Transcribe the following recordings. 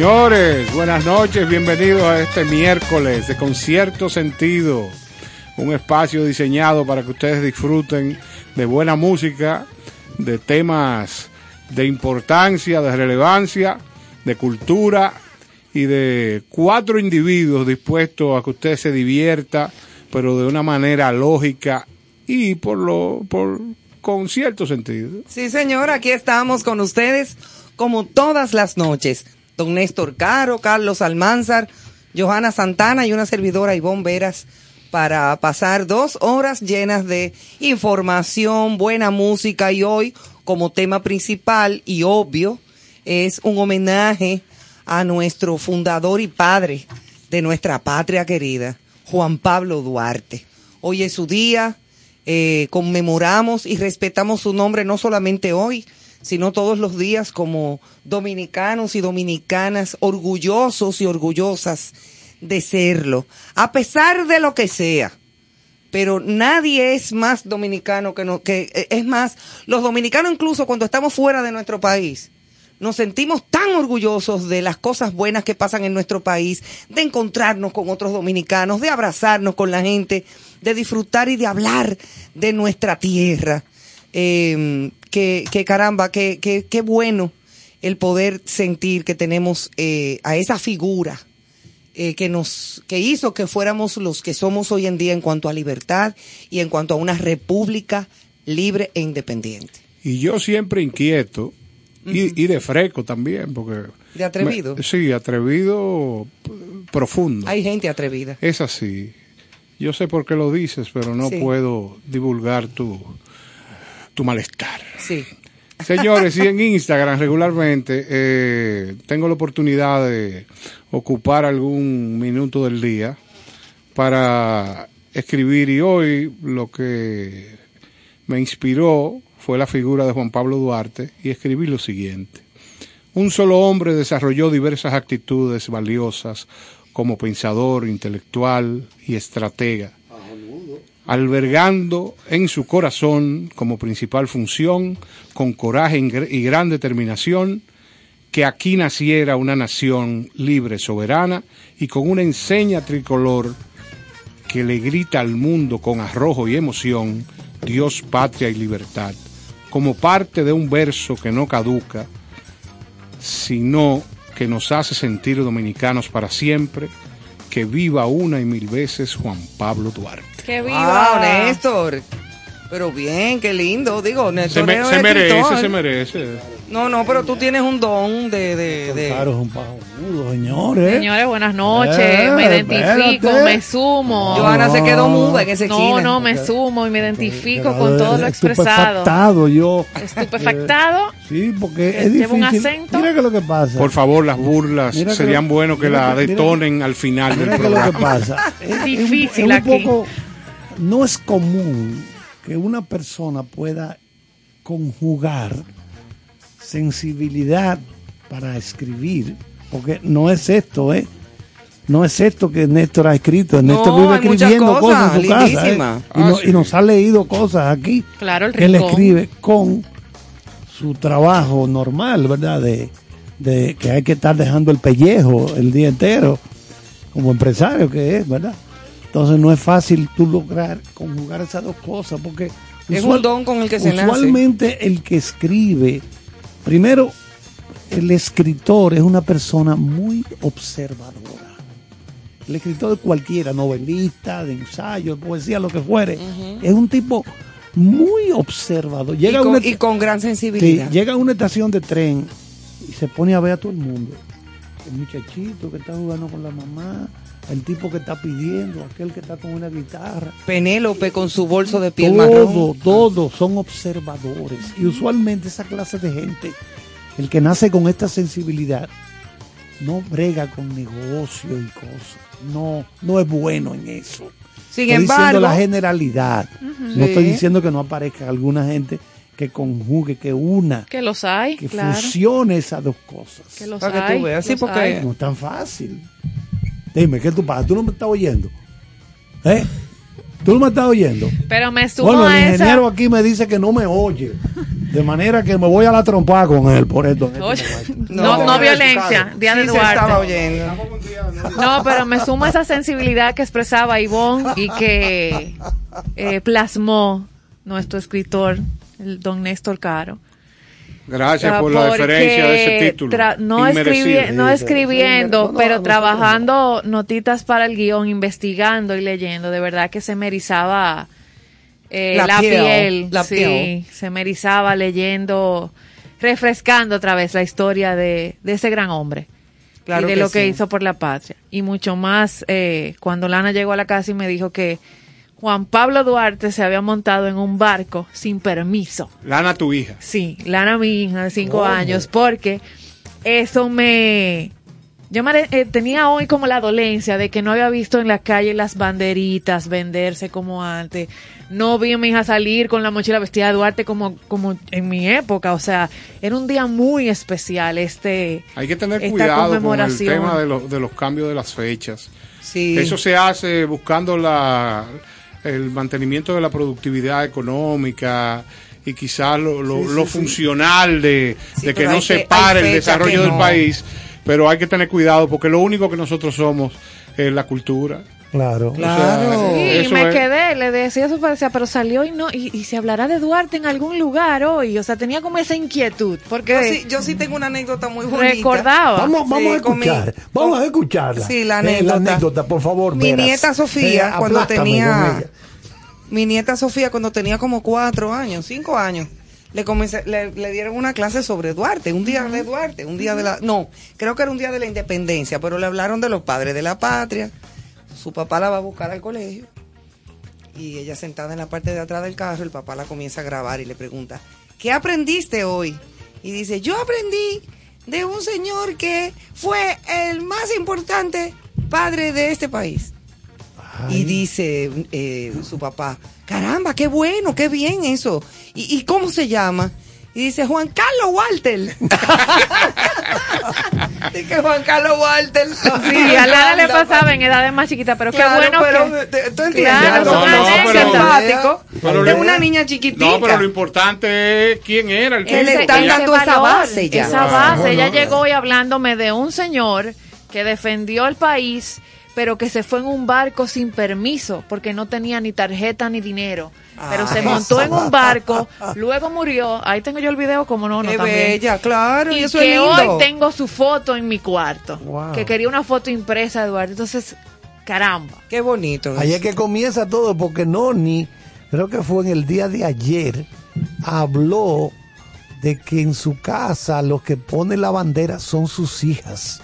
Señores, buenas noches, bienvenidos a este miércoles de Concierto Sentido, un espacio diseñado para que ustedes disfruten de buena música, de temas de importancia, de relevancia, de cultura y de cuatro individuos dispuestos a que usted se divierta, pero de una manera lógica y por lo por con cierto sentido. Sí, señor, aquí estamos con ustedes como todas las noches don Néstor Caro, Carlos Almanzar, Johanna Santana y una servidora Ivonne Veras para pasar dos horas llenas de información, buena música y hoy como tema principal y obvio es un homenaje a nuestro fundador y padre de nuestra patria querida, Juan Pablo Duarte. Hoy es su día, eh, conmemoramos y respetamos su nombre no solamente hoy, sino todos los días como dominicanos y dominicanas orgullosos y orgullosas de serlo, a pesar de lo que sea. Pero nadie es más dominicano que no, que eh, es más, los dominicanos incluso cuando estamos fuera de nuestro país, nos sentimos tan orgullosos de las cosas buenas que pasan en nuestro país, de encontrarnos con otros dominicanos, de abrazarnos con la gente, de disfrutar y de hablar de nuestra tierra. Eh, que, caramba, que, que, bueno el poder sentir que tenemos eh, a esa figura eh, que nos que hizo que fuéramos los que somos hoy en día en cuanto a libertad y en cuanto a una república libre e independiente. Y yo siempre inquieto y, de freco también, porque de atrevido. sí, atrevido profundo. Hay gente atrevida. Es así. Yo sé por qué lo dices, pero no puedo divulgar tu tu malestar. Sí. Señores, y en Instagram regularmente eh, tengo la oportunidad de ocupar algún minuto del día para escribir y hoy lo que me inspiró fue la figura de Juan Pablo Duarte y escribí lo siguiente. Un solo hombre desarrolló diversas actitudes valiosas como pensador, intelectual y estratega, albergando en su corazón como principal función, con coraje y gran determinación, que aquí naciera una nación libre, soberana y con una enseña tricolor que le grita al mundo con arrojo y emoción, Dios, patria y libertad, como parte de un verso que no caduca, sino que nos hace sentir dominicanos para siempre, que viva una y mil veces Juan Pablo Duarte. ¡Que viva! Néstor! Pero bien, qué lindo. Digo, Néstor se, se merece, se merece. No, no, pero tú tienes un don de... de, de... Claro, es un pajudo, señores. Señores, buenas noches. Eh, me identifico, me sumo. Johanna se quedó muda en ese No, no, me sumo y me identifico con todo lo expresado. Estupefactado yo. Estupefactado. Eh, sí, porque es difícil. un acento. Mira que lo que pasa. Por favor, las burlas serían bueno que la detonen al final del programa. lo que pasa. es difícil es un, aquí. Poco, no es común que una persona pueda conjugar sensibilidad para escribir, porque no es esto, ¿eh? No es esto que Néstor ha escrito. Néstor vive escribiendo cosas, en su casa. ¿eh? Y, nos ha leído cosas aquí. Claro, el él escribe con su trabajo normal, ¿verdad? De, de que hay que estar dejando el pellejo el día entero, como empresario que es, ¿verdad? Entonces no es fácil tú lograr conjugar esas dos cosas, porque es un don con el que se usualmente el que escribe Primero, el escritor es una persona muy observadora. El escritor de cualquiera, novelista, de ensayo, de poesía, lo que fuere, es un tipo muy observador. Llega y, con, gran sensibilidad. llega a una estación de tren y se pone a ver a todo el mundo. El muchachito que está jugando con la mamá, el tipo que está pidiendo, aquel que está con una guitarra. Penélope con su bolso de piel todo, marrón. Todos son observadores. Y usualmente esa clase de gente, el que nace con esta sensibilidad, no brega con negocio y cosas. No, no es bueno en eso. Sin estoy embargo, diciendo la generalidad. No estoy diciendo que no aparezca alguna gente que conjugue, que una. Que los hay, Que fusione esas dos cosas. Que los Para hay. Que tú veas. Sí, porque no es tan fácil. Dime, ¿qué tú pasa? ¿Tú no me estás oyendo? ¿Eh? ¿Tú no me estás oyendo? Pero me sumo bueno, el ingeniero esa... aquí me dice que no me oye. De manera que me voy a la trompada con él por esto. no, no, no violencia. Diana sí Duarte. estaba oyendo. No, pero me sumo a esa sensibilidad que expresaba Ivonne y que eh, plasmó nuestro escritor, el don Néstor Caro. Gracias por la referencia de ese título. No, escribi no escribiendo, pero trabajando notitas para el guion, investigando y leyendo. De verdad que se me erizaba eh, la, piel. La sí, piel. se me erizaba leyendo, refrescando otra vez la historia de, de ese gran hombre. Claro y de que lo que sí. hizo por la patria. Y mucho más eh, cuando Lana llegó a la casa y me dijo que Juan Pablo Duarte se había montado en un barco sin permiso. Lana, tu hija. Sí, Lana, mi hija de cinco años, porque eso me... Yo me, eh, tenía hoy como la dolencia de que no había visto en la calle las banderitas venderse como antes. No vi a mi hija salir con la mochila vestida de Duarte como, como en mi época. O sea, era un día muy especial este Hay que tener esta cuidado con el tema de, los- de los cambios de las fechas. Sí. Eso se hace buscando la, el mantenimiento de la productividad económica y quizás lo, lo- lo funcional de, que no se pare el desarrollo del país, pero hay que tener cuidado porque lo único que nosotros somos es la cultura. Claro. Claro. Sí, y Eso me es- quedé, le decía eso, parecía, pero salió y no, y, y se hablará de Duarte en algún lugar hoy, o sea, tenía como esa inquietud, porque Yo sí, yo sí tengo una anécdota muy bonita. recordaba. Vamos, vamos Sí, a mi- escuchar. vamos a escucharla. Sí, la Eh, anécdota. por favor. Mi Veras. nieta Sofía, cuando aplástame tenía-. Mi nieta Sofía, cuando tenía como cuatro años, cinco años, le, comencé, le, le dieron una clase sobre Duarte, un día de Duarte, un día de la... No, creo que era un día de la independencia, pero le hablaron de los padres de la patria. Su papá la va a buscar al colegio y ella sentada en la parte de atrás del carro, el papá la comienza a grabar y le pregunta, ¿qué aprendiste hoy? Y dice, yo aprendí de un señor que fue el más importante padre de este país. Y dice eh, su papá, caramba, qué bueno, qué bien eso. ¿Y, y cómo se llama? Y dice Juan Carlos Walter. Dice Juan Carlos Walter. Sí, a Lara le pasaba en edades más chiquitas, pero Claro, qué bueno pero que... tú entiendes, Claro, tan anécdotas. simpático Pero de le- una niña chiquitica. No, pero lo importante es quién era el tipo. está que ya- dando esa base ya. Esa Ah, base, bueno. ella llegó hoy hablándome de un señor que defendió el país, pero que se fue en un barco sin permiso, porque no tenía ni tarjeta ni dinero. Pero se Ay. montó en un barco, luego murió. Ahí tengo yo el video, como no, no, Qué también. bella, claro, y, Y eso que es lindo. hoy tengo su foto en mi cuarto. Wow. Que quería una foto impresa, Eduardo. Entonces, caramba. Qué bonito. Ahí es que comienza todo, porque Noni, creo que fue en el día de ayer, habló de que en su casa los que pone la bandera son sus hijas.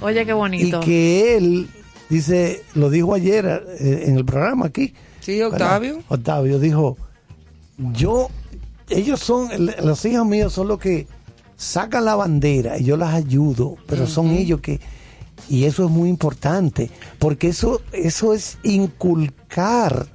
Oye, qué Y bonito. que él, dice, lo dijo ayer eh, en el programa aquí. Sí, Octavio. ¿verdad? Octavio dijo, yo, ellos son, los hijos míos son los que sacan la bandera y yo las ayudo, pero son ellos que, y eso es muy importante, porque eso, eso es inculcar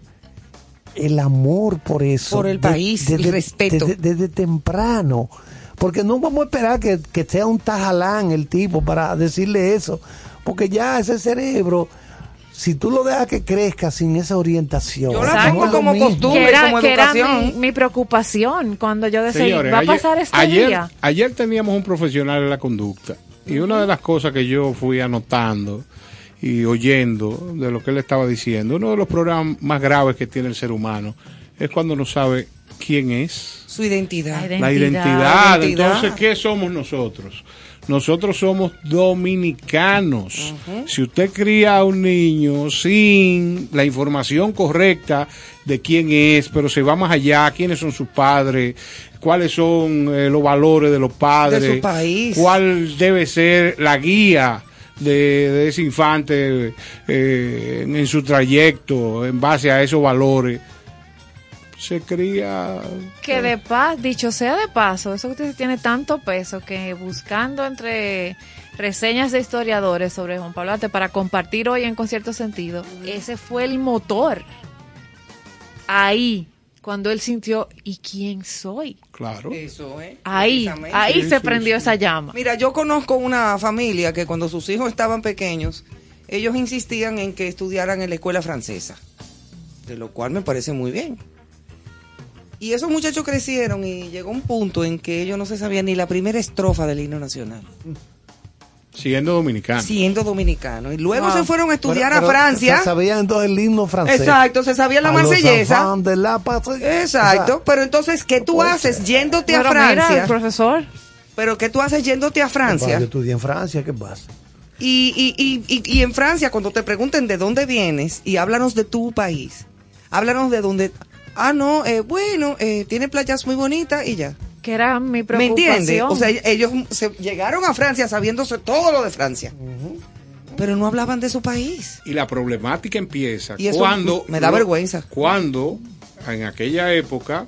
el amor por eso. Por el país, el respeto. Desde, desde temprano. Porque no vamos a esperar que, que sea un tajalán el tipo para decirle eso. Porque ya ese cerebro, si tú lo dejas que crezca sin esa orientación. Yo la tengo como mismo. costumbre. que era, como que era mi, mi preocupación cuando yo decía, Señores, va a ayer- pasar este ayer, día. Ayer teníamos un profesional en la conducta y una de las cosas que yo fui anotando y oyendo de lo que él estaba diciendo, uno de los problemas más graves que tiene el ser humano es cuando no sabe quién es, Su identidad. La la Identidad. identidad. Identidad. Entonces, ¿qué somos nosotros? Nosotros somos dominicanos. Si usted cría a un niño sin la información correcta de quién es, pero se va más allá, quiénes son sus padres, cuáles son eh, los valores de los padres, De su país. cuál debe ser la guía de, de ese infante eh, en su trayecto en base a esos valores, se cría Que de paz, dicho sea de paso, eso que usted tiene tanto peso que buscando entre reseñas de historiadores sobre Juan Pablo Arte para compartir hoy en con cierto sentido, ese fue el motor. Ahí, cuando él sintió, ¿y quién soy? Claro. Eso, ¿eh? Ahí, ahí Sí, se sí, prendió sí. esa llama. Mira, yo conozco una familia que cuando sus hijos estaban pequeños, ellos insistían en que estudiaran en la escuela francesa, de lo cual me parece muy bien. Y esos muchachos crecieron y llegó un punto en que ellos no se sabían ni la primera estrofa del himno nacional, Siendo dominicano. siendo dominicanos. Y luego Wow. se fueron a estudiar Pero- a Francia. Se sabían entonces el himno francés. Exacto, se sabía la marsellesa. de la patrie. Exacto, O sea, pero entonces, ¿qué tú Oye. haces yéndote a Pero mira, el Francia? profesor, Pero ¿qué tú haces yéndote a Yo Francia? estudié en Francia, ¿qué pasa? Y, y, y, y, y en Francia, cuando te pregunten de dónde vienes y háblanos de tu país, háblanos de dónde... Ah, no, eh, bueno, eh, tiene playas muy bonitas y ya. que era mi ¿Me preocupación. entiendes? O sea, ellos se llegaron a Francia sabiéndose todo lo de Francia, pero no hablaban de su país. Y la problemática empieza Y eso cuando... me da vergüenza. Cuando, en aquella época,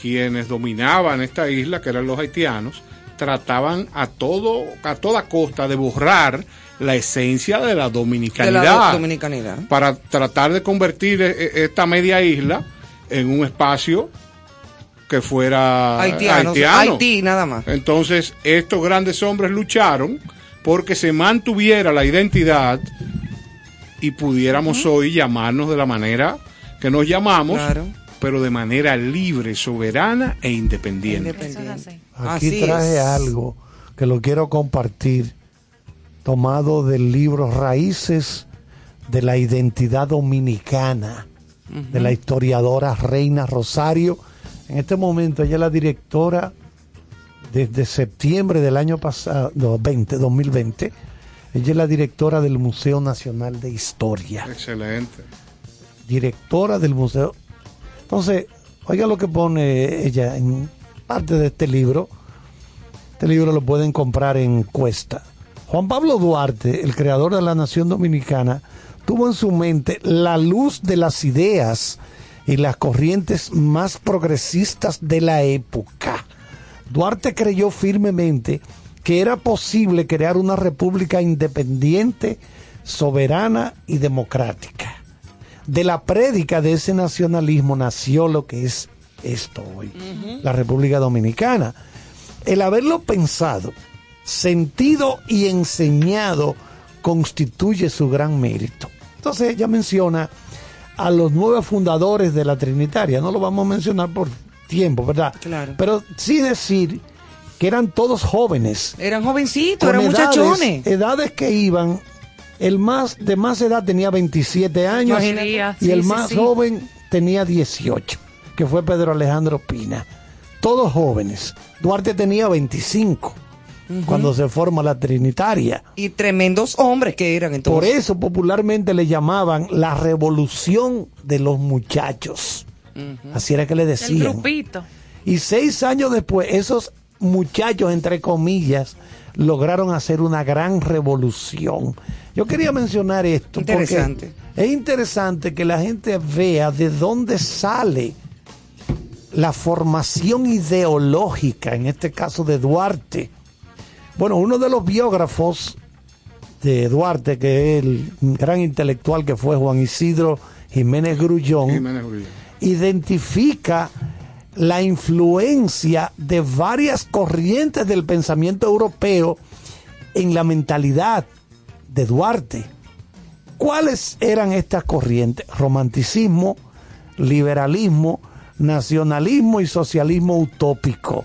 quienes dominaban esta isla, que eran los haitianos, trataban a todo a toda costa de borrar la esencia de la De dominicanidad la do- dominicanidad. para tratar de convertir e- e- esta media isla en un espacio que fuera haitiano. Haití nada más. Entonces, estos grandes hombres lucharon porque se mantuviera la identidad y pudiéramos hoy llamarnos de la manera que nos llamamos, Claro. pero de manera libre, soberana e independiente. Independiente. Aquí Así traje es. algo que lo quiero compartir, tomado del libro Raíces de la Identidad Dominicana, de la historiadora Reina Rosario. En este momento ella es la directora desde septiembre del año pasado, no, 20, 2020. Ella es la directora del Museo Nacional de Historia Excelente. directora del museo. Entonces, oiga lo que pone ella en parte de este libro. Este libro lo pueden comprar en Cuesta. Juan Pablo Duarte, el creador de la nación dominicana, tuvo en su mente la luz de las ideas y las corrientes más progresistas de la época. Duarte creyó firmemente que era posible crear una república independiente, soberana y democrática. De la prédica de ese nacionalismo nació lo que es esto hoy, la República Dominicana. El haberlo pensado, sentido y enseñado constituye su gran mérito. Entonces ella menciona a los nueve fundadores de la Trinitaria, no lo vamos a mencionar por tiempo, ¿verdad? Claro. Pero sí decir que eran todos jóvenes. Eran jovencitos, eran edades- muchachones. Edades que iban, el más de más edad tenía 27 años Imagínate. y Sí, el sí, más sí. joven tenía 18, que fue Pedro Alejandro Pina. Todos jóvenes. Duarte tenía 25 cuando se forma la Trinitaria. Y tremendos hombres que eran entonces. Por eso popularmente le llamaban la revolución de los muchachos. Así era que le El decían. grupito. Y seis años después, esos muchachos, entre comillas, lograron hacer una gran revolución. Yo quería mencionar esto Interesante. porque es interesante que la gente vea de dónde sale la formación ideológica, en este caso de Duarte. Bueno, uno de los biógrafos de Duarte, que es el gran intelectual que fue Juan Isidro Jiménez Grullón, Jiménez Uribe. identifica la influencia de varias corrientes del pensamiento europeo en la mentalidad de Duarte. ¿Cuáles eran estas corrientes? Romanticismo, liberalismo, nacionalismo y socialismo utópico.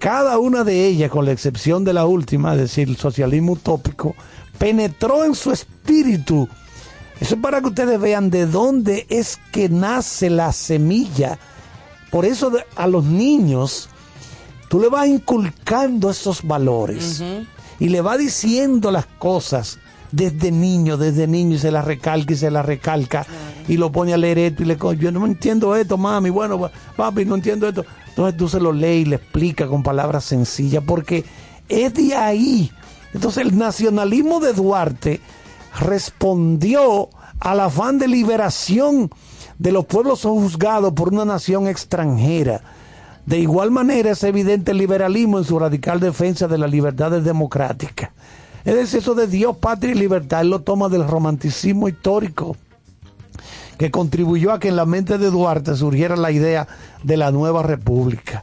Cada una de ellas, con la excepción de la última, es decir, el socialismo utópico, penetró en su espíritu. Eso es para que ustedes vean de dónde es que nace la semilla. Por eso a los niños tú le vas inculcando esos valores y le vas diciendo las cosas desde niño, desde niño y se las recalca y se las recalca y lo pone a leer esto y le yo no entiendo esto, mami, bueno, pa- papi, no entiendo esto. Entonces tú se lo lees y le explica con palabras sencillas porque es de ahí. Entonces el nacionalismo de Duarte respondió al afán de liberación de los pueblos juzgados por una nación extranjera. De igual manera es evidente el liberalismo en su radical defensa de las libertades democráticas. Es decir, eso de Dios, patria y libertad, él lo toma del romanticismo histórico, que contribuyó a que en la mente de Duarte surgiera la idea de la nueva república.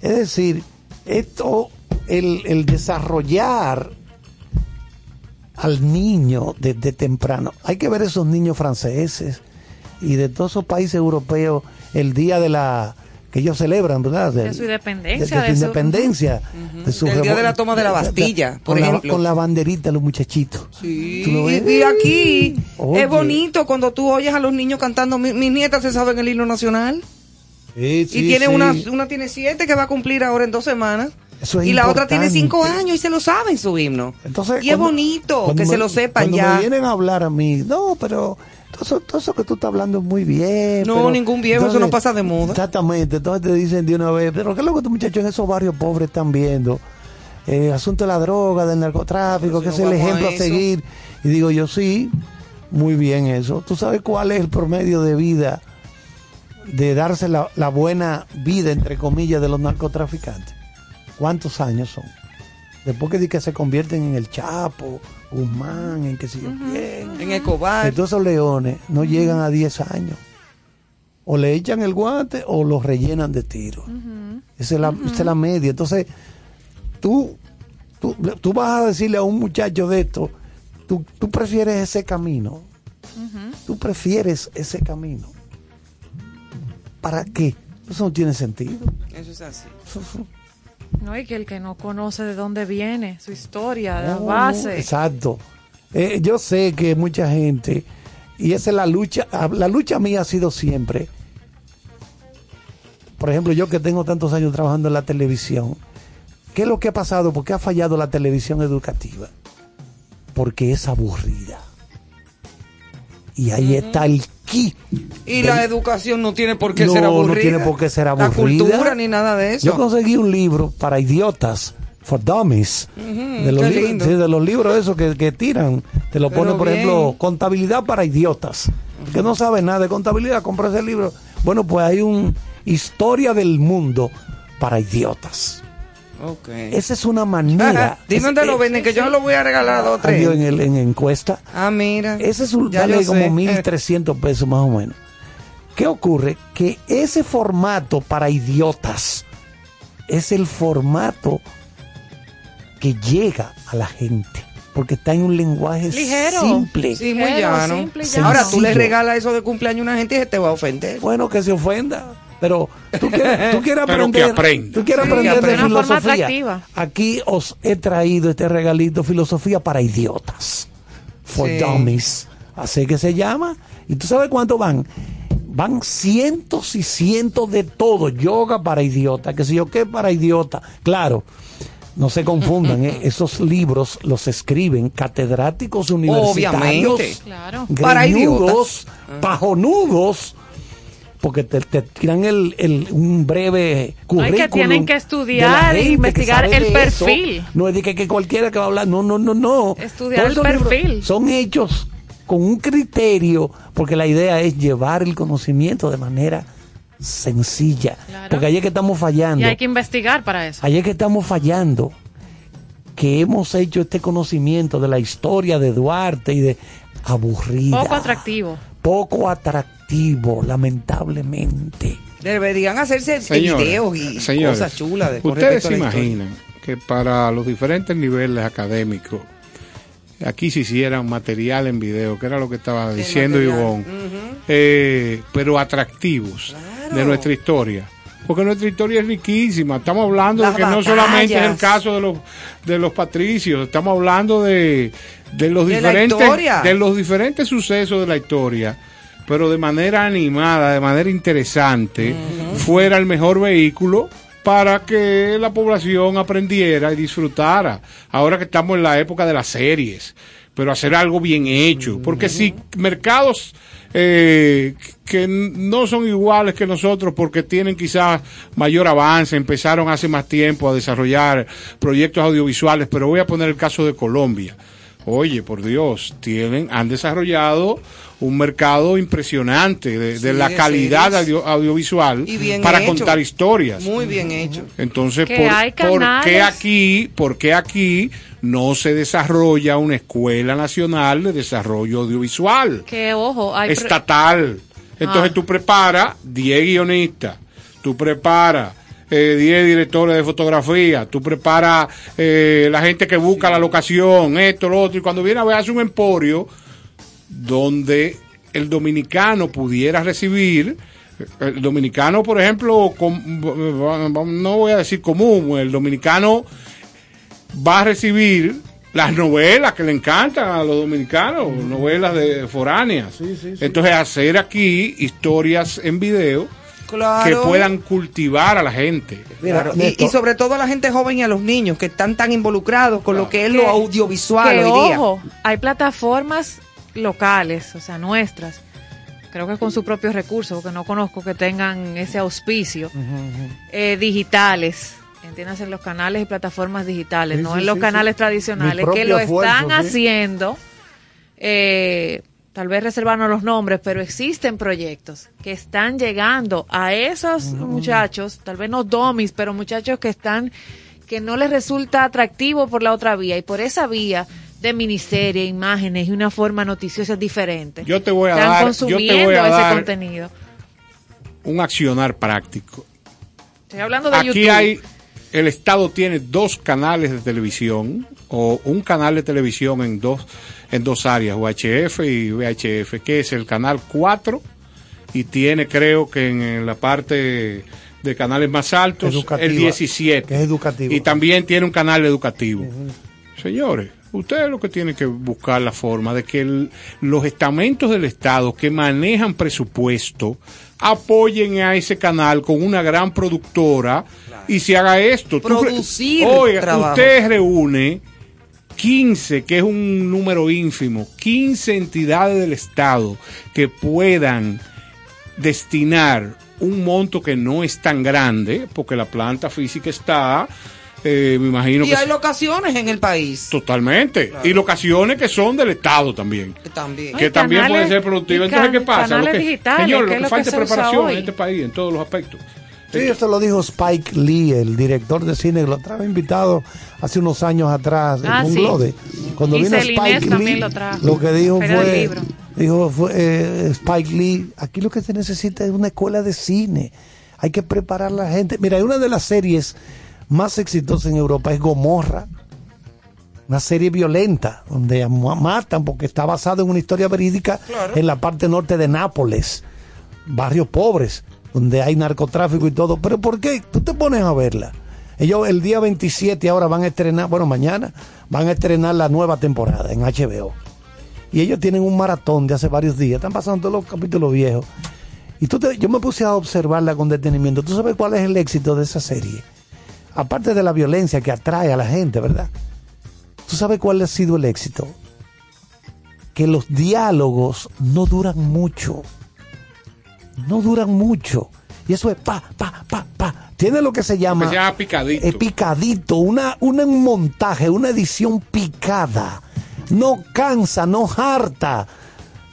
Es decir, esto, el, el desarrollar al niño desde temprano. Hay que ver esos niños franceses y de todos esos países europeos el día de la que ellos celebran, ¿verdad? De su independencia, de, de su su- independencia, de su El día de la toma de la Bastilla, por con la- ejemplo. con la banderita, los muchachitos. Sí, ¿Tú lo y, aquí Oye. es bonito cuando tú oyes a los niños cantando. Mi- mis nietas se saben el himno nacional. Sí, sí, y tiene sí. una, una tiene siete que va a cumplir ahora en dos semanas. Eso es y la otra tiene cinco años y se lo saben su himno. Entonces, y es bonito que me- se lo sepan cuando ya. me vienen a hablar a mí, no, pero todo eso, todo eso que tú estás hablando es muy bien. No, pero- ningún viejo, eso no pasa de moda. Exactamente, entonces te dicen de una vez, pero ¿qué es lo que estos muchachos en esos barrios pobres están viendo? Eh, asunto de la droga, del narcotráfico, que si es no el a ejemplo a, seguir. Y digo yo, sí, muy bien eso. ¿Tú sabes cuál es el promedio de vida, de darse la, la buena vida, entre comillas, de los narcotraficantes? ¿Cuántos años son? Después que, que se convierten en el Chapo, Guzmán, en que sé yo quién. En Escobar. Entonces esos leones no llegan a 10 años. O le echan el guante o los rellenan de tiro. esa, es la, esa es la media. Entonces, tú, tú, tú vas a decirle a un muchacho de esto, tú, tú prefieres ese camino. Tú prefieres ese camino. ¿Para qué? Eso no tiene sentido. Eso es así. Eso- eso- No, y que el que no conoce de dónde viene, su historia, la No, no, base. Exacto. Eh, yo sé que mucha gente, y esa es la lucha, ah, la lucha mía ha sido siempre, por ejemplo, yo que tengo tantos años trabajando en la televisión, ¿qué es lo que ha pasado? ¿Por qué ha fallado la televisión educativa? Porque es aburrida. Y ahí está el ki. Y del- la educación no tiene por qué No, ser no aburrida. tiene por qué ser La aburrida. cultura ni nada de eso. Yo conseguí un libro para idiotas, for dummies, de, los libros, sí, de los libros esos que, que tiran. Te lo ponen, por bien. ejemplo, contabilidad para idiotas, que no saben nada de contabilidad, compra ese libro. Bueno, pues hay un historia del mundo para idiotas. Esa es una manera. Dime es- dónde lo venden, que yo lo voy a regalar a dos tres. en, el, en encuesta. Ah, mira. Ese es un, vale como sé. 1.300 pesos más o menos. ¿Qué ocurre? Que ese formato para idiotas es el formato que llega a la gente. Porque está en un lenguaje Ligero. simple. Sí, muy Ligero, llano. simple y llano. Ahora tú le regalas eso de cumpleaños a una gente y se te va a ofender. Bueno, que se ofenda. Pero tú quieres, tú quieres Pero que aprender, aprenda. tú quieres Sí, aprender que de filosofía. Aquí os he traído este regalito, filosofía para idiotas. For Sí. dummies. Así que se llama. ¿Y tú sabes cuánto van? Van cientos y cientos de todo. Yoga para idiotas. Que si yo qué para idiota. Claro. No se confundan, ¿eh? esos libros los escriben catedráticos universitarios, Obviamente. Claro. Para greñudos, pajonudos, porque te, te tiran el, el- un breve currículum. que tienen que estudiar e investigar el eso. perfil. No es de que, que cualquiera que va a hablar, no, no, no, no. Estudiar Todos el perfil. Son hechos con un criterio, porque la idea es llevar el conocimiento de manera sencilla. Claro. Porque ahí es que estamos fallando. Y hay que investigar para eso. Ayer que estamos fallando, que hemos hecho este conocimiento de la historia de Duarte y de aburrida. Poco atractivo. Poco atractivo, lamentablemente. Deberían hacerse Señores, videos y señores, cosas chulas. De, Ustedes se imaginan que para los diferentes niveles académicos, aquí se hicieran material en video, que era lo que estaba El diciendo material. Ivonne, eh, pero atractivos de nuestra historia. Porque nuestra historia es riquísima. Estamos hablando Las de que no solamente es el caso de los de los patricios, estamos hablando de, de los De diferentes de los diferentes sucesos de la historia, pero de manera animada, de manera interesante, fuera el mejor vehículo para que la población aprendiera y disfrutara. Ahora que estamos en la época de las series, pero hacer algo bien hecho, porque si mercados eh, que no son iguales que nosotros porque tienen quizás mayor avance, empezaron hace más tiempo a desarrollar proyectos audiovisuales, pero voy a poner el caso de Colombia. Oye, por Dios, tienen, han desarrollado un mercado impresionante de, de Sí, la calidad audio- audiovisual para hecho. contar historias. Muy bien hecho. Entonces, ¿por, qué aquí, por qué aquí no se desarrolla una escuela nacional de desarrollo audiovisual Que ojo, hay estatal? Entonces Ah. tú preparas 10 guionistas, tú preparas eh, 10 directores de fotografía, tú preparas eh, la gente que busca la locación, esto, lo otro, y cuando viene a ver hace un emporio donde el dominicano pudiera recibir, el dominicano, por ejemplo, com- no voy a decir común, el dominicano va a recibir las novelas que le encantan a los dominicanos, novelas de foráneas. Entonces hacer aquí historias en video Claro. que puedan cultivar a la gente. Mira, Claro, y- sobre todo a la gente joven y a los niños que están tan involucrados con lo que es lo audiovisual que, hoy día. ojo, hay plataformas locales, o sea, nuestras, creo que con sus propios recursos, porque no conozco que tengan ese auspicio, eh, digitales. Entiéndase en los canales y plataformas digitales, Sí, no sí, en los sí, canales tradicionales, que lo esfuerzo, están haciendo. eh, tal vez reservarnos los nombres, pero existen proyectos que están llegando a esos muchachos, tal vez no domis, pero muchachos que están, que no les resulta atractivo por la otra vía y por esa vía de miniserie, imágenes y una forma noticiosa diferente. Yo te voy a Están dar, yo consumiendo te voy a ese dar contenido. un accionar práctico. Estoy hablando de Aquí YouTube. hay, el Estado tiene dos canales de televisión o un canal de televisión en dos, en dos áreas, UHF y VHF, que es el canal 4 y tiene creo que en, en la parte de canales más altos Educativa, el 17. que es educativo. Y también tiene un canal educativo. Señores, ustedes lo que tienen que buscar la forma de que el- los estamentos del Estado que manejan presupuesto apoyen a ese canal con una gran productora y se haga esto. Producir Oiga, trabajo. usted reúne 15, que es un número ínfimo, 15 entidades del Estado que puedan destinar un monto que no es tan grande, porque la planta física está, eh, me imagino Y que hay es- locaciones en el país totalmente, y locaciones que son del Estado también. que también. Que Ay, también canales- pueden ser productivas. Entonces, ¿qué pasa? Lo que, digitales, señor, que lo que falta que es preparación en este país, en todos los aspectos. Sí, eso lo dijo Spike Lee, el director de cine, lo trajo invitado hace unos años atrás Ah, en un sí. Cuando Y vino Celine Spike Lee, lo trajo. lo que dijo fue, dijo fue, eh, Spike Lee, aquí lo que se necesita es una escuela de cine. Hay que preparar a la gente. Mira, una de las series más exitosas en Europa es Gomorra. Una serie violenta, donde ma- matan, porque está basada en una historia verídica en la parte norte de Nápoles barrios pobres, donde hay narcotráfico y todo. Pero ¿por qué? Tú te pones a verla. Ellos el día 27 ahora van a estrenar, bueno, mañana van a estrenar la nueva temporada en HBO. Y ellos tienen un maratón de hace varios días, están pasando todos los capítulos viejos. Y tú te- yo me puse a observarla con detenimiento. ¿Tú sabes cuál es el éxito de esa serie? Aparte de la violencia que atrae a la gente, ¿verdad? ¿Tú sabes cuál ha sido el éxito? Que los diálogos no duran mucho no duran mucho. Y eso es pa, pa, pa, pa. Tiene lo que se llama, se llama picadito. eh, picadito, una, una- un montaje, una edición picada. No cansa, no harta.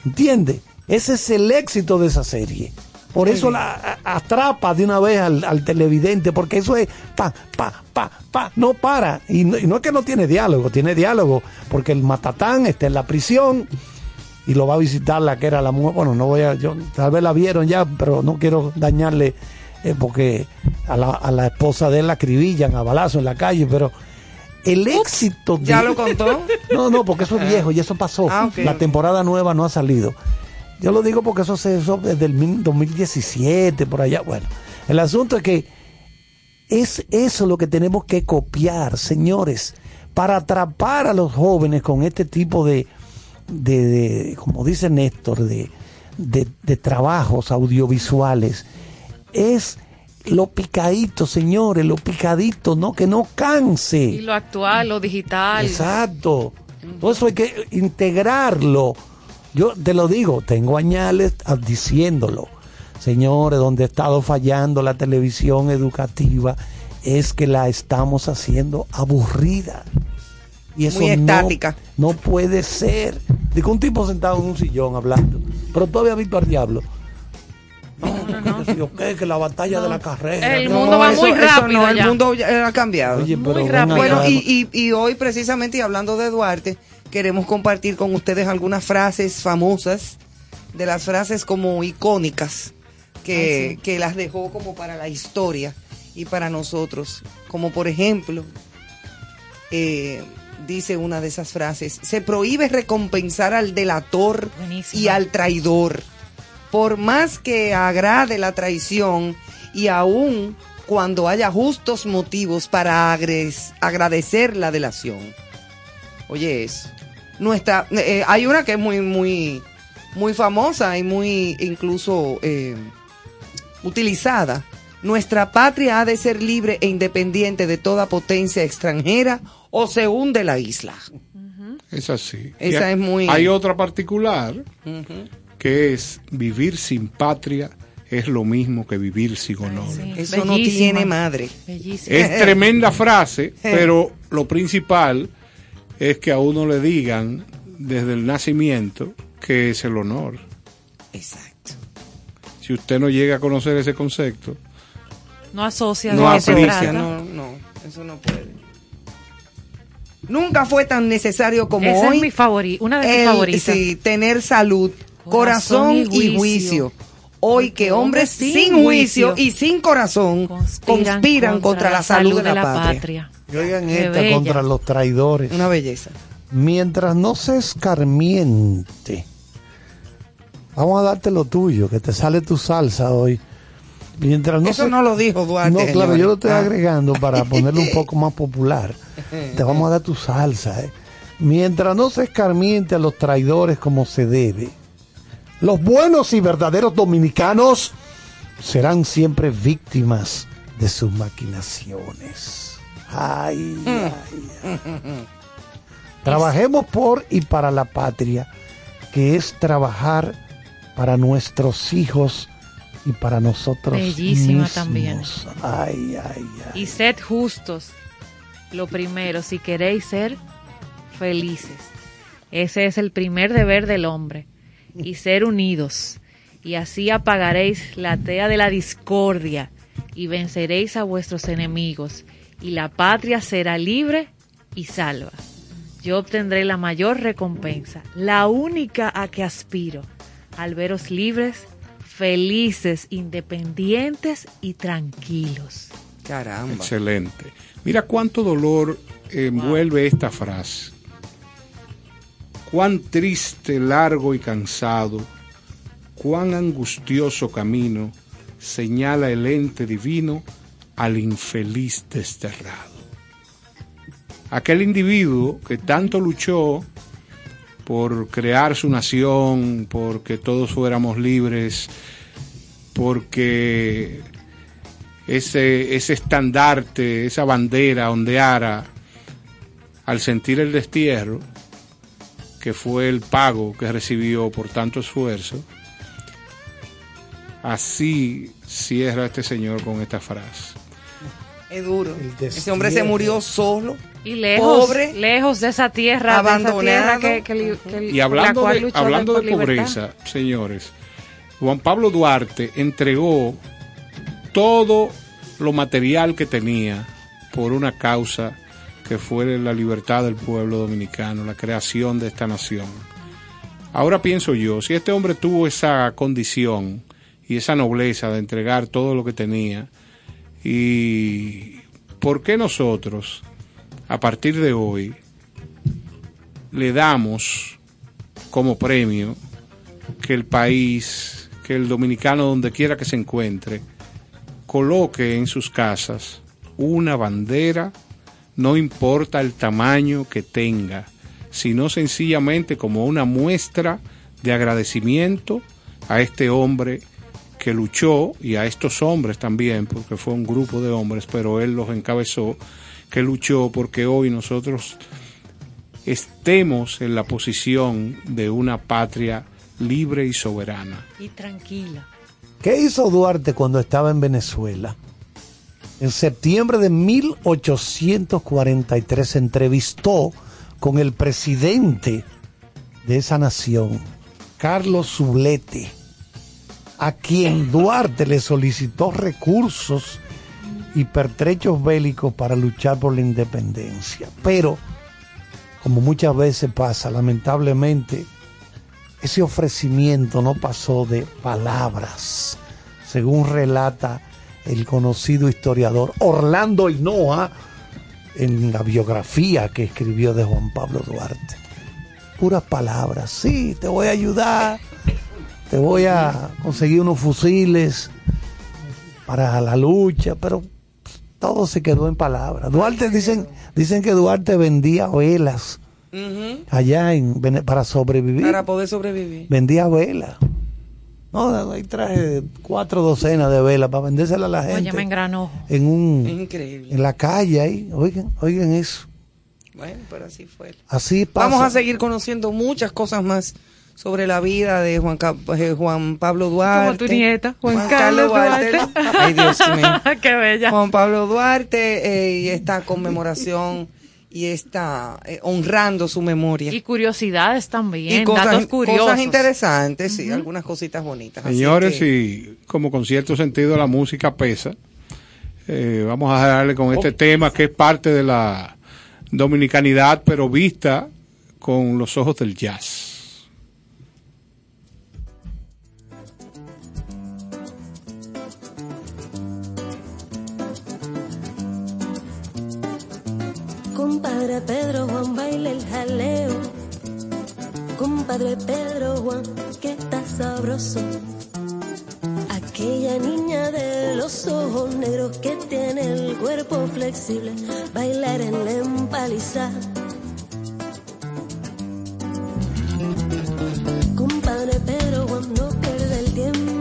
¿Entiendes? Ese es el éxito de esa serie. Por eso la a- atrapa de una vez al, al televidente, porque eso es pa, pa, pa, pa, no para. Y no, y no es que no tiene diálogo, tiene diálogo, porque el matatán está en la prisión y lo va a visitar la que era la mujer. Bueno, no voy a, yo, tal vez la vieron ya, pero no quiero dañarle, eh, porque a la, a la esposa de él la acribillan a balazo en la calle, pero el éxito de- ¿Ya lo contó? no, no, porque eso es viejo y eso pasó. Ah. La temporada nueva no ha salido. Yo lo digo porque eso se hizo desde el mil- 2017, por allá. Bueno, el asunto es que es eso lo que tenemos que copiar, señores, para atrapar a los jóvenes con este tipo de, de, de, como dice Néstor, de, de, de trabajos audiovisuales. Es lo picadito, señores, lo picadito, ¿no? Que no canse. Y lo actual, lo digital. Exacto. Todo eso hay que integrarlo. Yo te lo digo, tengo añales diciéndolo. Señores, donde ha estado fallando la televisión educativa es que la estamos haciendo aburrida. Y eso Muy no- estática. No, puede ser. Digo, un tipo sentado en un sillón hablando. Pero todavía visto al diablo. No, que, yo qué, que la batalla de la carrera. El No, mundo va eso- muy rápido no, el mundo ya ha cambiado. Oye, Muy pero rápido. Bueno, y, y hoy precisamente, y hablando de Duarte, queremos compartir con ustedes algunas frases famosas, de las frases como icónicas, que, que las dejó como para la historia y para nosotros. Como por ejemplo, eh, dice una de esas frases, se prohíbe recompensar al delator y al traidor, por más que agrade la traición y aún cuando haya justos motivos para agradecer la delación. Oye, eso. Nuestra, eh, hay una que es muy, muy, muy famosa y muy incluso eh, utilizada. Nuestra patria ha de ser libre e independiente de toda potencia extranjera o se hunde la isla. Es así. Esa Y hay- es muy- Hay otra particular que es vivir sin patria es lo mismo que vivir sin honor. Sí, Eso no tiene madre. Es tremenda frase, pero lo principal es que a uno le digan desde el nacimiento que es el honor. Exacto. Si usted no llega a conocer ese concepto, No asocia No trata. No, no, eso no puede. Nunca fue tan necesario como Esa hoy. es mi favorita, una de mis el- favoritas. sí, tener salud, corazón, Corazón y, y juicio. Hoy que hombres sin juicio y sin corazón conspiran, contra, la salud de la, patria. Y Oigan Qué esta bella. contra los traidores. Una belleza. Mientras no se escarmiente, vamos a darte lo tuyo, que te sale tu salsa hoy. Mientras no Eso se- no lo dijo Duarte. No, claro, yo lo estoy Ah. agregando para ponerlo un poco más popular. Te vamos a dar tu salsa, ¿eh? Mientras no se escarmiente a los traidores como se debe, los buenos y verdaderos dominicanos serán siempre víctimas de sus maquinaciones. Ay, ay, ay. Trabajemos por y para la patria, que es trabajar para nuestros hijos y para nosotros Bellísima mismos. también. Ay, ay, ay. Y sed justos. Lo primero, si queréis ser felices. Ese es el primer deber del hombre. Y ser unidos. Y así apagaréis la tea de la discordia y venceréis a vuestros enemigos, y la patria será libre y salva. Yo obtendré la mayor recompensa, la única a que aspiro, al veros libres, felices, independientes y tranquilos. Caramba. Excelente. Mira cuánto dolor envuelve esta frase. Cuán triste, largo y cansado, cuán angustioso camino señala el ente divino al infeliz desterrado. Aquel individuo que tanto luchó por crear su nación, porque todos fuéramos libres, porque ese, ese estandarte, esa bandera ondeara al sentir el destierro, que fue el pago que recibió por tanto esfuerzo, así cierra este señor con esta frase. Es duro. Ese hombre se murió solo. Y lejos, Pobre, lejos de esa tierra, que, que que- Y hablando la cual de, hablando de libertad. pobreza, señores, Juan Pablo Duarte entregó todo lo material que tenía por una causa que fue la libertad del pueblo dominicano, la creación de esta nación. Ahora pienso yo, si este hombre tuvo esa condición y esa nobleza de entregar todo lo que tenía, y ¿por qué nosotros, a partir de hoy, le damos como premio que el país, que el dominicano donde quiera que se encuentre, coloque en sus casas una bandera, no importa el tamaño que tenga, sino sencillamente como una muestra de agradecimiento a este hombre que luchó y a estos hombres también, porque fue un grupo de hombres, pero él los encabezó, que luchó porque hoy nosotros estemos en la posición de una patria libre y soberana. Y tranquila. ¿Qué hizo Duarte cuando estaba en Venezuela? En septiembre de 1843 se entrevistó con el presidente de esa nación, Carlos Zulete, a quien Duarte le solicitó recursos y pertrechos bélicos para luchar por la independencia. Pero, como muchas veces pasa, lamentablemente, ese ofrecimiento no pasó de palabras, según relata el conocido historiador Orlando Hinoa en la biografía que escribió de Juan Pablo Duarte. Puras palabras, sí, te voy a ayudar, te voy a conseguir unos fusiles para la lucha, pero todo se quedó en palabras. Duarte dicen, dicen que Duarte vendía velas allá en para sobrevivir Para poder sobrevivir. vendía velas. No, ahí traje cuatro docenas de velas para vendérselas a la gente. Oye, me engranó. en un increíble. en la calle ahí, oigan, oigan eso. Bueno, pero así fue. Así pasa. Vamos a seguir conociendo muchas cosas más sobre la vida de Juan, eh, Juan Pablo Duarte. Como tu nieta, Juan, Carlos Duarte. Ay, Dios mío. Qué bella. Juan Pablo Duarte eh, y esta conmemoración y está eh, honrando su memoria. Y curiosidades también, Y cosas, datos curiosos. cosas interesantes, sí, algunas cositas bonitas. Señores, que- y como con cierto sentido la música pesa, eh, vamos a darle con este tema que es parte de la dominicanidad, pero vista con los ojos del jazz. Pedro Juan baila el jaleo. Compadre Pedro Juan, que está sabroso. Aquella niña de los ojos negros que tiene el cuerpo flexible, bailar en la empaliza. Compadre Pedro Juan, no pierde el tiempo.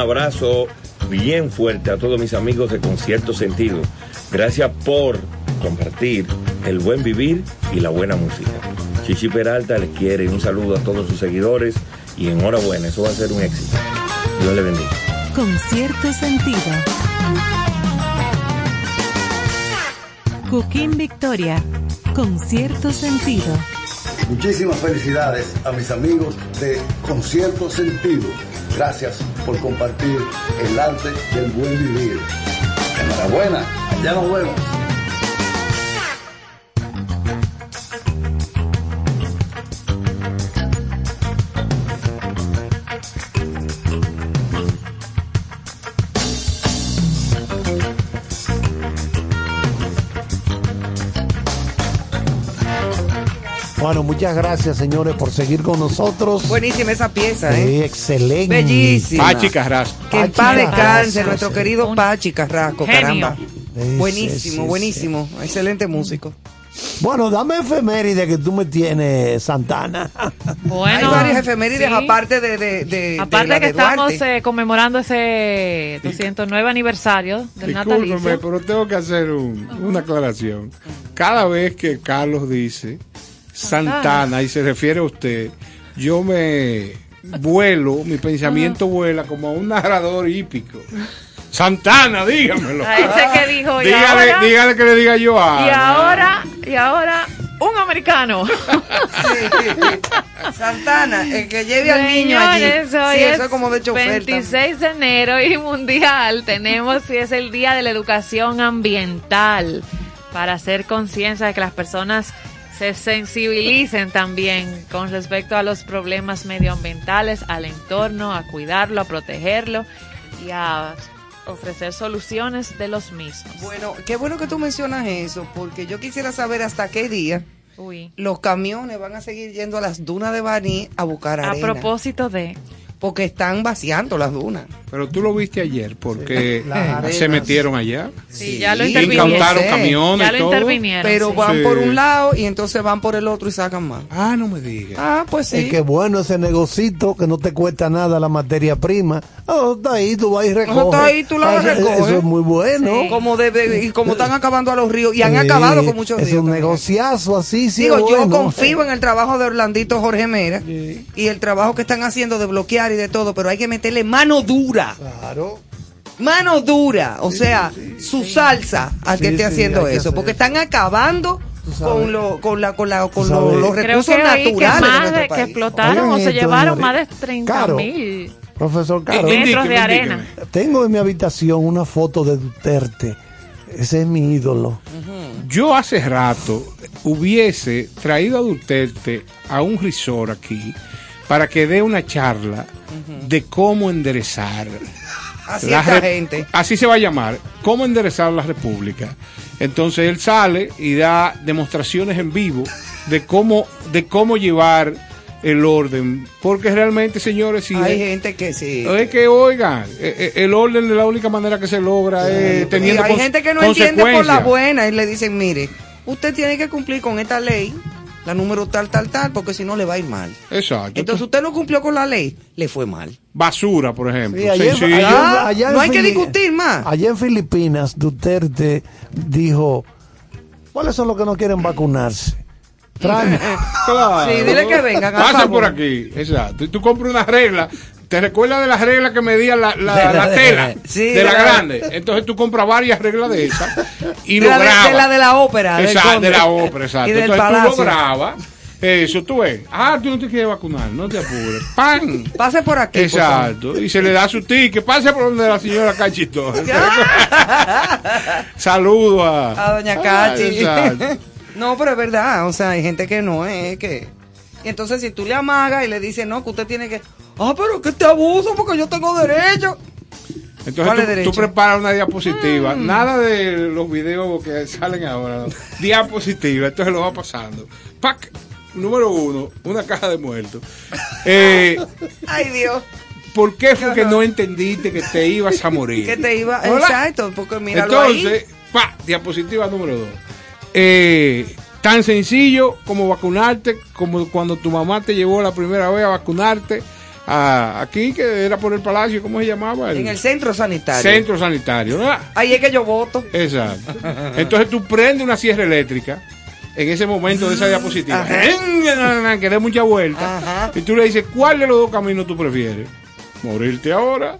Abrazo bien fuerte a todos mis amigos de Concierto Sentido. Gracias por compartir el buen vivir y la buena música. Chichi Peralta les quiere un saludo a todos sus seguidores y enhorabuena, eso va a ser un éxito. Dios le bendiga. Con cierto sentido. Cooking Victoria. Con cierto sentido. Muchísimas felicidades a mis amigos de Concierto Sentido. Gracias por compartir el arte del buen vivir. Enhorabuena, ya nos vemos. Muchas gracias, señores, por seguir con nosotros. Buenísima esa pieza, Sí, ¿eh? excelente. Bellísima. Pachi Carrasco. Que en Pachi paz descanse nuestro sí. querido Pachi Carrasco, genio. caramba. Sí, buenísimo, sí, sí, buenísimo. Excelente músico. Bueno, dame efeméride que tú me tienes, Santana. Bueno, Hay varias efemérides sí. aparte de, de, de, de Aparte la que de estamos eh, conmemorando ese 209 aniversario del Discúlpeme, natalicio. pero tengo que hacer un- una aclaración. Cada vez que Carlos dice Santana y se refiere a usted, yo me vuelo, mi pensamiento vuela como a un narrador hípico. Santana, dígamelo. A ese que dijo, y dígale, ahora, dígale que le diga yo a. y ahora, y ahora, un americano. Santana, el que lleve al niño allí. Hoy Sí, es eso es como de hecho 26 de enero y mundial. Tenemos y es el día de la educación ambiental para hacer conciencia de que las personas se sensibilicen también con respecto a los problemas medioambientales, al entorno, a cuidarlo, a protegerlo y a ofrecer soluciones de los mismos. Bueno, qué bueno que tú mencionas eso, porque yo quisiera saber hasta qué día Uy. los camiones van a seguir yendo a las dunas de Baní a buscar A arena. propósito de Porque están vaciando las dunas. Pero tú lo viste ayer porque se metieron allá. Sí, ya lo intervinieron. Incautaron camiones ya y lo todo. intervinieron. Pero sí. van Sí. por un lado y entonces van por el otro y sacan más. Ah, no me digas. Ah, pues sí. Es que bueno ese negocito que no te cuesta nada la materia prima. Oh, está ahí, tú vas y recoges. está ahí, tú la Ah, eso- recoges. Eso es muy bueno. Sí. como debe, y como están acabando a los ríos y han Sí, acabado con muchos Es ríos. un también. negociazo así, sí. Digo, es yo confío en el trabajo de Orlandito Jorge Mera y el trabajo que están haciendo de bloquear y de todo, pero hay que meterle mano dura, Claro. mano dura, o sea, su salsa al que esté sí, haciendo que eso, porque eso. están acabando con lo, con la, con la, con Tú lo- sabes. los Creo recursos que oí que naturales de más de que explotaron Oigan o se llevaron señores. más de 30 Caro. mil Profesor Caro, Indíqueme, metros de indíqueme. arena. tengo en mi habitación una foto de Duterte. Ese es mi ídolo. Yo hace rato hubiese traído a Duterte a un resort aquí para que dé una charla de cómo enderezar. Así la gente. Así se va a llamar, cómo enderezar la República. Entonces él sale y da demostraciones en vivo de cómo, de cómo llevar el orden, porque realmente, señores, si Hay gente que sí. es que oigan, eh, eh, el orden de la única manera que se logra es Y teniendo hay gente que no entiende por la buena y le dicen, mire, usted tiene que cumplir con esta ley, la número tal, tal, tal, porque si no le va a ir mal. Exacto. Entonces usted no cumplió con la ley, le fue mal. basura, por ejemplo. Sí, ayer- ayer- Ah, no hay que discutir más. Allá en Filipinas, Duterte dijo, ¿cuáles son los que no quieren vacunarse? Claro. Sí, dile que vengan, Pasen por aquí. Exacto. Y tú compras una regla. ¿Te recuerdas de las reglas que medía la, la, la- tela? sí, de la la- grande. Entonces tú compras varias reglas de esas y De lo grabas. de la de la ópera, Exacto, de la ópera, exacto. Y del Entonces tú lo grabas. Eso, tú ves. Ah, tú no te quieres vacunar, no te apures. ¡Pam! Pase por aquí. por. Exacto. Y se le da su ticket. Pase por donde la señora Cachito. Saludo a, A doña Cachi. no, pero es verdad, o sea, hay gente que no es que... Y entonces si tú le amagas y le dices, no, que usted tiene que... Ah, pero que te abuso porque yo tengo derecho. ¿Cuál Entonces es tú, derecho? tú preparas una diapositiva, nada de los videos que salen ahora, no. diapositiva, entonces lo va pasando. ¡Pac! Número uno, una caja de muertos. Eh, Ay, Dios, ¿Por qué fue que no entendiste que te ibas a morir? que te iba... ¿Verdad? Exacto, porque míralo Entonces, pa, diapositiva número dos. Eh, tan sencillo como vacunarte, como cuando tu mamá te llevó la primera vez a vacunarte a- aquí, que era por el palacio, ¿cómo se llamaba? en el centro sanitario. centro sanitario, ¿verdad? Ahí es que yo voto. Exacto. Entonces tú prendes una sierra eléctrica en ese momento de esa diapositiva, Ajá. que dé mucha vuelta, Ajá. y tú le dices, ¿cuál de los dos caminos tú prefieres? ¿Morirte ahora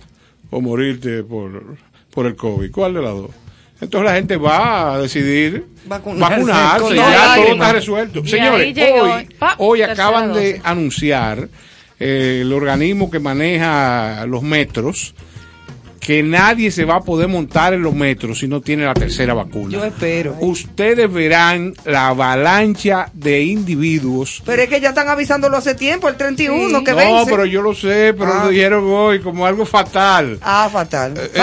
o morirte por, por el COVID? ¿Cuál de las dos? Entonces la gente va a decidir Vacunarse vacunarse, ya todo está resuelto. Y Señores, llegó, hoy, pa, hoy acaban de anunciar eh, el organismo que maneja los metros que nadie se va a poder montar en los metros si no tiene la tercera vacuna. Yo espero. Ustedes verán la avalancha de individuos. Pero es que ya están avisándolo hace tiempo, el 31, Sí. que no, vence. pero yo lo sé, pero Ah. lo dijeron hoy como algo fatal. Ah, fatal. Eh, en, de-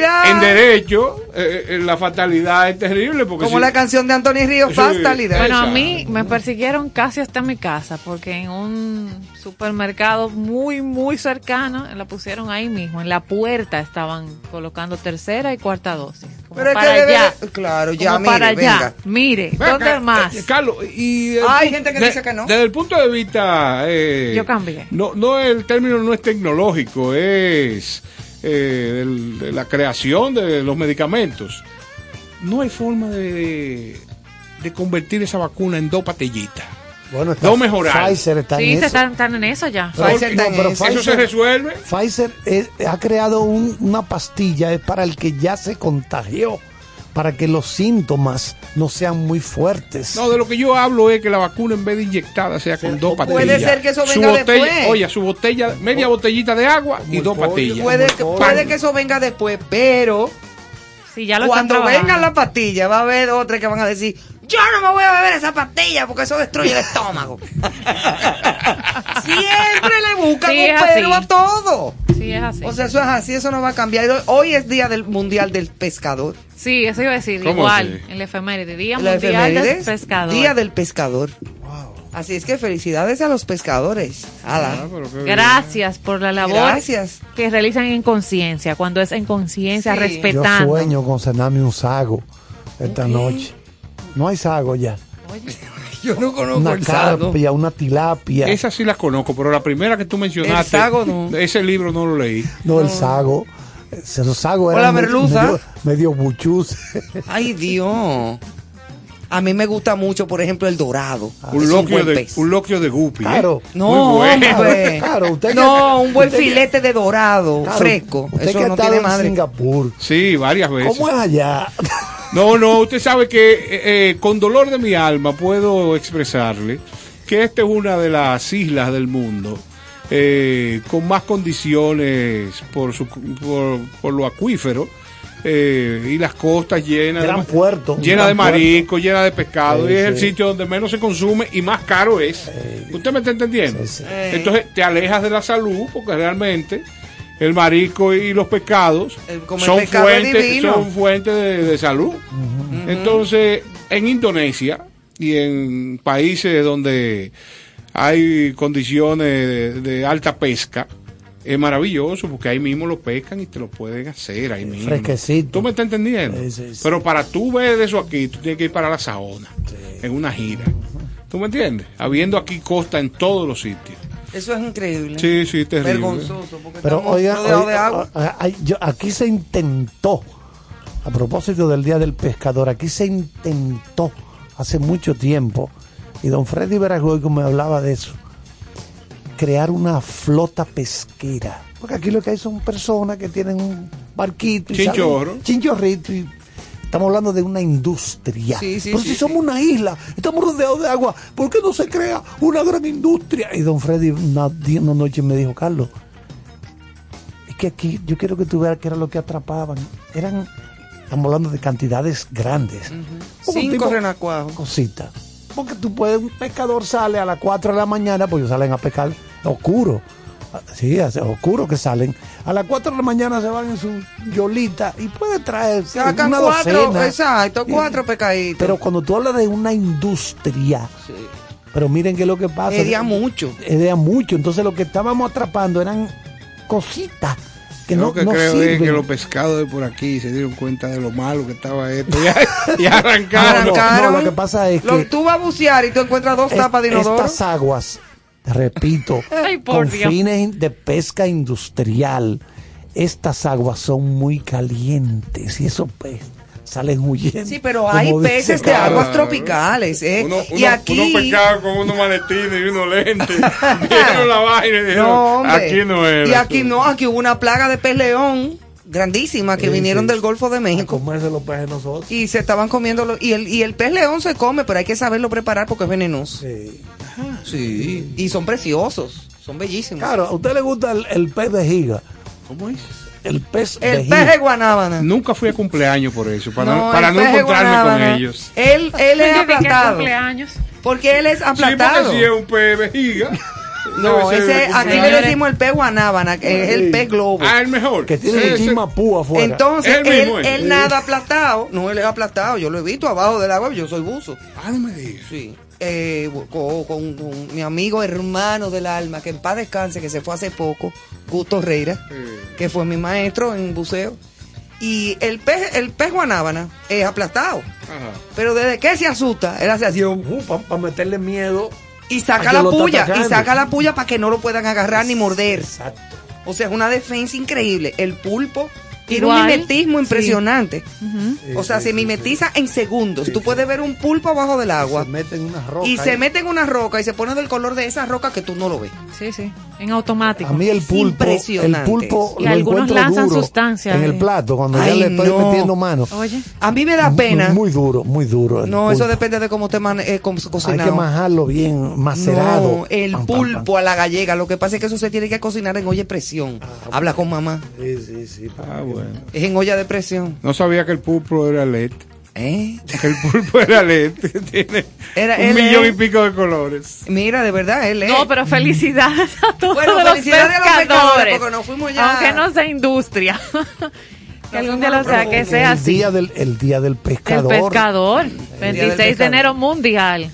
Fatalidad. en derecho, eh, eh, la fatalidad es terrible porque Como si- la canción de Anthony Ríos, Sí. fatalidad. Bueno, a mí me persiguieron casi hasta mi casa porque en un supermercado muy, muy cercano la pusieron ahí mismo. En la puerta estaban colocando tercera y cuarta dosis. Como Pero es que para debe allá. claro, ya, Como para mire, allá. venga. Mire, ¿dónde acá, más? eh, Carlos, y el Hay gente que de- dice que no. Desde el punto de vista. eh, Yo cambié. No, no, el término no es tecnológico, es eh, de la creación de los medicamentos. No hay forma de, de convertir esa vacuna en dos patillitas. Bueno, está No mejorar. Pfizer está Sí, en eso. están, están en eso ya. Pfizer pero eso. Eso se resuelve. Pfizer ha creado un- una pastilla es para el que ya se contagió, para que los síntomas no sean muy fuertes. No, de lo que yo hablo es que la vacuna en vez de inyectada sea con dos puede patillas. ser que eso Su venga botella- después. Oye, su botella, media botellita de agua y dos pollo. patillas. Puede, que, puede eso venga después, pero Sí, ya lo cuando venga la pastilla va a haber otras que van a decir, yo no me voy a beber esa pastilla porque eso destruye el estómago. Siempre le buscan Sí, un pero a todo. Sí, es así. O sea, eso es así, eso no va a cambiar. Hoy es Día del Mundial del Pescador. sí, eso iba a decir. ¿Cómo Igual, así? en la efeméride. Día Mundial del Pescador. Día del Pescador. Así es que felicidades a los pescadores. Ala. Ah. Gracias por la labor Gracias. que realizan en conciencia, cuando es en conciencia, Sí. Yo respetando. sueño con cenarme un sago esta noche. No hay sago ya. Yo no conozco Una el sago. carpia, una tilapia. Esa sí la conozco, pero la primera que tú mencionaste, El sago no. ese libro no lo leí. No, el sago. Ese sago O era la merluza. medio, medio buchus. Ay, Dios. A mí me gusta mucho, por ejemplo, el dorado. Un Es loquio, de, pez. un loquio de guppy. ¿eh? Claro. No, Muy bueno. hombre. Claro, usted que- no, un buen usted que- filete de dorado, Claro, fresco. Usted Eso que no tiene en madre. Singapur. Sí, varias veces. ¿Cómo es allá? No, no, usted sabe que eh, eh, con dolor de mi alma puedo expresarle que esta es una de las islas del mundo eh, con más condiciones por, su, por, por lo acuífero eh, y las costas llenas Gran de, puerto, llena de puerto. marisco, llena de pescado Sí, y es el sitio donde menos se consume y más caro es. ¿Usted me está entendiendo? Entonces te alejas de la salud porque realmente el marisco y los pescados comer son pescado fuentes, son fuentes de, de salud. Entonces, en Indonesia y en países donde hay condiciones de, de alta pesca, es maravilloso porque ahí mismo lo pescan y te lo pueden hacer ahí mismo. Fresquecito. ¿Tú me estás entendiendo? Sí, sí, sí. Pero para tú ver eso aquí, tú tienes que ir para la Saona, en una gira. ¿Tú me entiendes? Habiendo aquí costa en todos los sitios. Eso es increíble. Sí, sí, terrible. Vergonzoso. Porque Pero oiga, rodeados oiga, de agua. a- a- yo- aquí se intentó, a propósito del Día del Pescador, aquí se intentó hace mucho tiempo, y don Freddy Veragoico me hablaba de eso, crear una flota pesquera. Porque aquí lo que hay son personas que tienen un barquito y Chinchorro. salen- chinchorrito y Estamos hablando de una industria. Sí, sí, Pero sí, si somos una isla, estamos rodeados de agua, ¿por qué no se crea una gran industria? Y don Freddy una, noche me dijo, Carlos, es que aquí yo quiero que tú veas qué era lo que atrapaban. Eran, estamos hablando de cantidades grandes. Como Cinco tipo- renacuajos. cosita. Porque tú puedes, un pescador sale a las 4 de la mañana, pues ellos salen a pescar oscuro. Sí, hace oscuro que salen. A las 4 de la mañana se van en su yolita y puede traer Sacan una cuatro, docena. exacto, cuatro pecaditos. Pero cuando tú hablas de una industria, pero miren que lo que pasa. Es de a mucho. Es de a mucho. Entonces lo que estábamos atrapando eran cositas que Yo no, lo que no creo sirven. es que los pescados de por aquí se dieron cuenta de lo malo que estaba esto y, y arrancaron. No, lo que pasa es Lo- que- tú vas a bucear y tú encuentras dos Es- tapas de inodoro. Estas aguas, repito, Ay, por con Dios. fines de pesca industrial, estas aguas son muy calientes y esos peces salen huyendo. Sí, pero hay peces de aguas tropicales, ¿eh? Uno, y uno- aquí... uno pescado con unos maletines y unos lentes. Vieron la vaina y dijeron, No, aquí no era. Y aquí no, aquí hubo una plaga de pez león grandísima que Sí, vinieron sí. del Golfo de A México. comerse los peces nosotros. Y se estaban comiendo los- y el y el pez león se come, pero hay que saberlo preparar porque es venenoso. Sí. Sí. Y son preciosos, son bellísimos. Claro, a usted le gusta el, el pez de giga. ¿Cómo es? El pez de El pez de guanábana. Nunca fui a cumpleaños por eso, para no, No, para no de encontrarme con ellos. Él, él es aplastado. cumpleaños. Porque él es Sí, aplastado. porque si es un pez vejiga. No, ese, aquí le decimos el pez guanábana, que es el pez globo. Ah, el mejor. Que tiene Sí, chimapú afuera. Entonces, él, él nada aplastado. No, él es aplastado. Yo lo he visto abajo del agua, yo soy buzo. Ah, no me digas. Sí. Eh, con, con- con mi amigo hermano del alma, que en paz descanse, que se fue hace poco, Gusto Reira, que fue mi maestro en buceo. Y el pez, el pez guanábana es aplastado. Ajá. Pero desde que se asusta, él hace así para meterle miedo. Y saca la puya, y saca la puya para que no lo puedan agarrar ni morder. Exacto. O sea, es una defensa increíble. El pulpo tiene un mimetismo Sí. impresionante. O sea, se mimetiza en segundos. Tú puedes ver un pulpo abajo del agua Se meten en una roca. y se mete en una roca y se pone del color de esa roca que tú no lo ves. Sí, sí. En automático. A mí el pulpo, el pulpo Y lo algunos lanzan duro sustancias, en el plato cuando ya le estoy no. metiendo mano. Oye. A mí me da pena. Muy duro, muy duro. el no, eso depende de cómo te man eh, co- Hay que majarlo bien, macerado. No, el Pam, pam, pulpo a la gallega. Lo que pasa es que eso se tiene que cocinar en olla de presión. Habla con mamá. Sí, sí, sí. Ah, bueno. Es en olla de presión. No sabía que el pulpo era LED. ¿Eh? El pulpo era LED. Tiene Era- un él millón es- y pico de colores. Mira, de verdad, él es. No, pero felicidades a todos Bueno, los felicidades a los pescadores, pescadores. porque nos fuimos ya- Aunque no sea industria. que algún día lo sea, que sea el así. Día del, el día del El pescador. pescador. del 26 de pescador. enero mundial.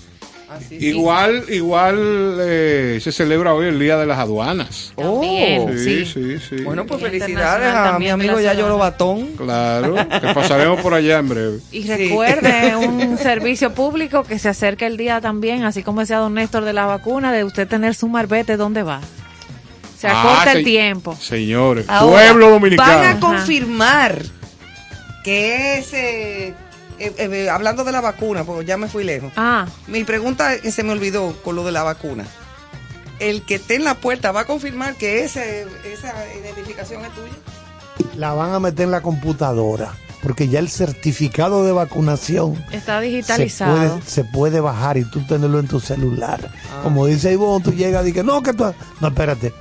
Así, Igual, igual eh, se celebra hoy el Día de las Aduanas. Oh. También, Sí, sí. sí, sí. Bueno, pues felicidades a mi amigo Yayo. Lobatón. Claro, que pasaremos por allá en breve. Y Sí. recuerde un servicio público que se acerca el día también, así como decía don Néstor de la vacuna, de usted tener su marbete donde va. Se acorta Ah, el se- tiempo. Señores, Ahora, pueblo dominicano. Van a confirmar que ese. Eh, eh, hablando de la vacuna, porque ya me fui lejos. Ah, Mi pregunta que se me olvidó con lo de la vacuna. El que esté en la puerta va a confirmar que ese, esa identificación es tuya. La van a meter en la computadora. Porque ya el certificado de vacunación está se digitalizado. puede, se puede bajar y tú tenerlo en tu celular. Ah. Como dice Ivonne, tú llegas y dices, no, que tú... No, espérate,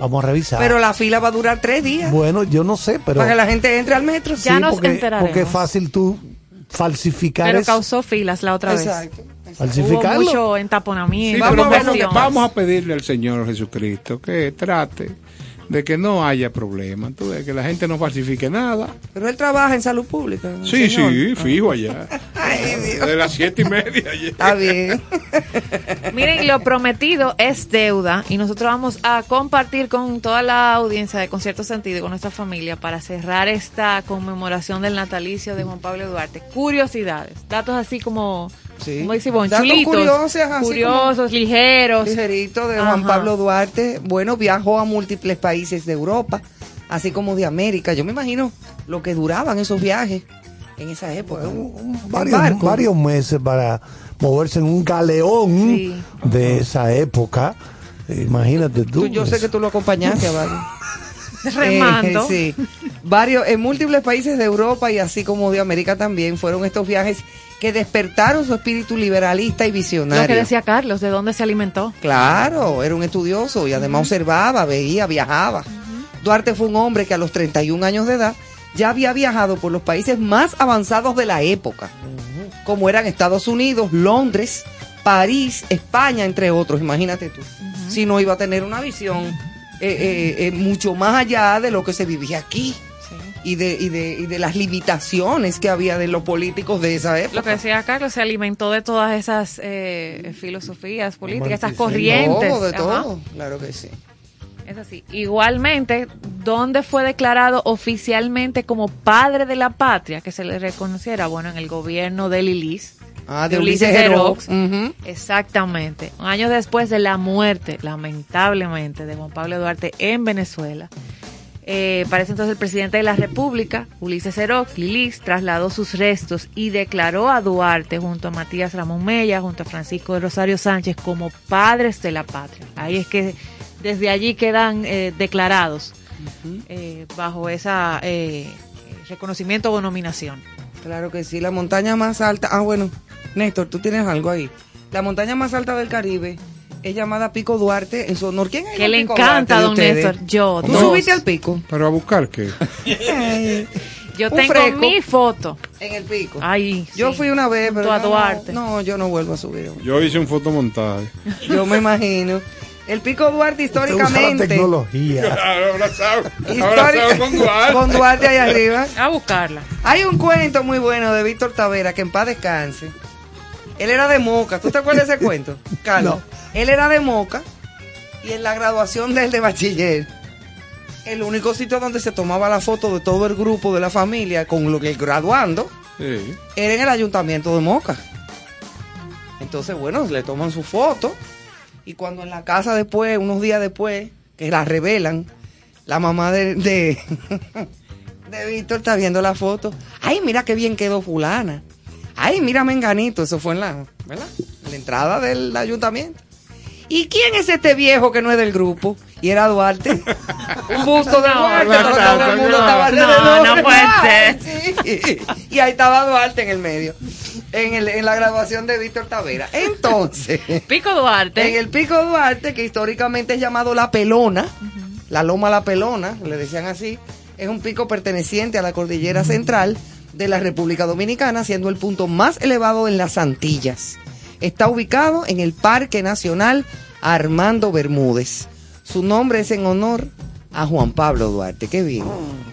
vamos a revisar. Pero la fila va a durar tres días. Bueno, yo no sé, pero... para que la gente entre al metro. Ya sí, nos porque, enteraremos. porque es fácil tú falsificar Pero eso. causó filas la otra vez. Exacto. Hubo Falsificarlo. mucho Sí, entaponamiento. vamos a pedirle al Señor Jesucristo que trate de que no haya problema, ves, que la gente no falsifique nada. Pero él trabaja en salud pública. Sí, señor. sí, fijo allá. De las siete y media. Está bien. Miren, lo prometido es deuda y nosotros vamos a compartir con toda la audiencia de Concierto Sentido y con nuestra familia para cerrar esta conmemoración del natalicio de Juan Pablo Duarte. Curiosidades, datos así como, Sí. como dice Ivonne, Datos chulitos, curiosos, así curiosos, ligeros. Ligerito de Juan. Pablo Duarte. Bueno, viajó a múltiples países de Europa, así como de América. Yo me imagino lo que duraban esos viajes en esa época. Varios, barco. varios meses para moverse en un galeón Sí. de esa época. Imagínate tú. Tú- yo sé que tú lo acompañaste a varios. Remando. Eh, sí. Varios, en múltiples países de Europa y así como de América también fueron estos viajes que despertaron su espíritu liberalista y visionario. Lo que decía Carlos, ¿de dónde se alimentó? Claro, era un estudioso y además observaba, veía, viajaba. Duarte fue un hombre que a los 31 años de edad ya había viajado por los países más avanzados de la época, como eran Estados Unidos, Londres, París, España, entre otros. Imagínate tú, si no iba a tener una visión eh, eh, eh, mucho más allá de lo que se vivía aquí. Y de, y, de, y de las limitaciones que había de los políticos de esa época. Lo que decía Carlos, se alimentó de todas esas eh, filosofías políticas, esas corrientes. Todo, de Ajá. todo, claro que sí. Es así. Igualmente, ¿dónde fue declarado oficialmente como padre de la patria que se le reconociera? Bueno, en el gobierno de Lilis. Ah, de Ulises Herox. Ujú. Exactamente. Años después de la muerte, lamentablemente, de Juan Pablo Duarte en Venezuela. Eh, parece entonces el presidente de la República, Ulises Herox, Lilis, trasladó sus restos y declaró a Duarte junto a Matías Ramón Mella, junto a Francisco de Rosario Sánchez como padres de la patria. Ahí es que desde allí quedan eh, declarados eh, bajo esa eh, reconocimiento o nominación. Claro que sí, la montaña más alta. Ah, bueno, Néstor, tú tienes algo ahí. La montaña más alta del Caribe es llamada Pico Duarte en su honor. ¿Quién es Que el le Pico encanta, Duarte don ustedes? Néstor. Yo, ¿Tú dos. subiste al pico? Pero a buscar qué. Yo Un tengo fresco. mi foto. En el pico. Ay, yo sí. fui una vez, pero a Duarte. No, no, yo no vuelvo a subir. Yo hice un fotomontaje. Yo me imagino. El Pico Duarte Usted usa la históricamente. tecnología. abrazado, histórica- con Duarte ahí arriba. A buscarla. Hay un cuento muy bueno de Víctor Tavera, que en paz descanse. Él era de Moca. ¿Tú te acuerdas de ese cuento, Carlos? Él era de Moca y en la graduación de él de bachiller, el único sitio donde se tomaba la foto de todo el grupo de la familia con lo que graduando Sí. era en el ayuntamiento de Moca. Entonces, bueno, le toman su foto y cuando en la casa después, unos días después, que la revelan, la mamá de, de, de Víctor está viendo la foto. Ay, mira qué bien quedó fulana. Ay, mira Menganito, eso fue en la, ¿verdad? En la entrada del ayuntamiento. ¿Y quién es este viejo que no es del grupo? Y era Duarte. Un busto de Duarte, no, todo, el mundo no, estaba no, alrededor. no puede Ay, sí. Y ahí estaba Duarte en el medio, en, el, en la grabación de Víctor Tavera. Entonces, Pico Duarte. en el Pico Duarte, que históricamente es llamado La Pelona, la Loma La Pelona, le decían así, es un pico perteneciente a la cordillera central de la República Dominicana, siendo el punto más elevado en las Antillas. Está ubicado en el Parque Nacional Armando Bermúdez. Su nombre es en honor a Juan Pablo Duarte. Qué bien.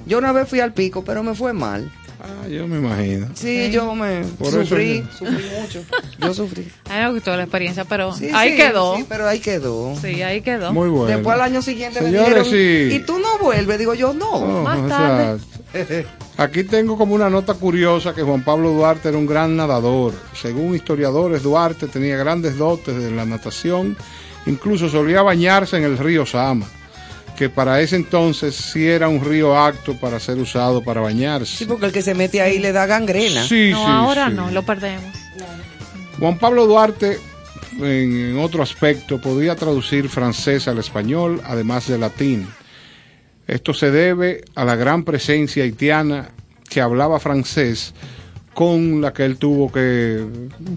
Yo una vez fui al pico, pero me fue mal. Ah, yo me imagino. Sí, yo me Por sufrí, yo- sufrí mucho. Yo sufrí. A mí me gustó la experiencia, pero Sí, ahí sí, quedó. Sí, pero ahí quedó. Sí, ahí quedó. Muy bueno. Después al año siguiente me Señores, dijeron, sí. y tú no vuelves. Digo yo, no. Oh, Más o tarde. sea, aquí tengo como una nota curiosa que Juan Pablo Duarte era un gran nadador. Según historiadores, Duarte tenía grandes dotes de la natación. Incluso solía bañarse en el río Sama, que para ese entonces sí era un río apto para ser usado para bañarse. Sí, porque el que se mete ahí le da gangrena. Sí, no, sí, ahora sí. no, lo perdemos. Juan Pablo Duarte, en, en otro aspecto, podía traducir francés al español, además de latín. Esto se debe a la gran presencia haitiana que hablaba francés, con la que él tuvo que,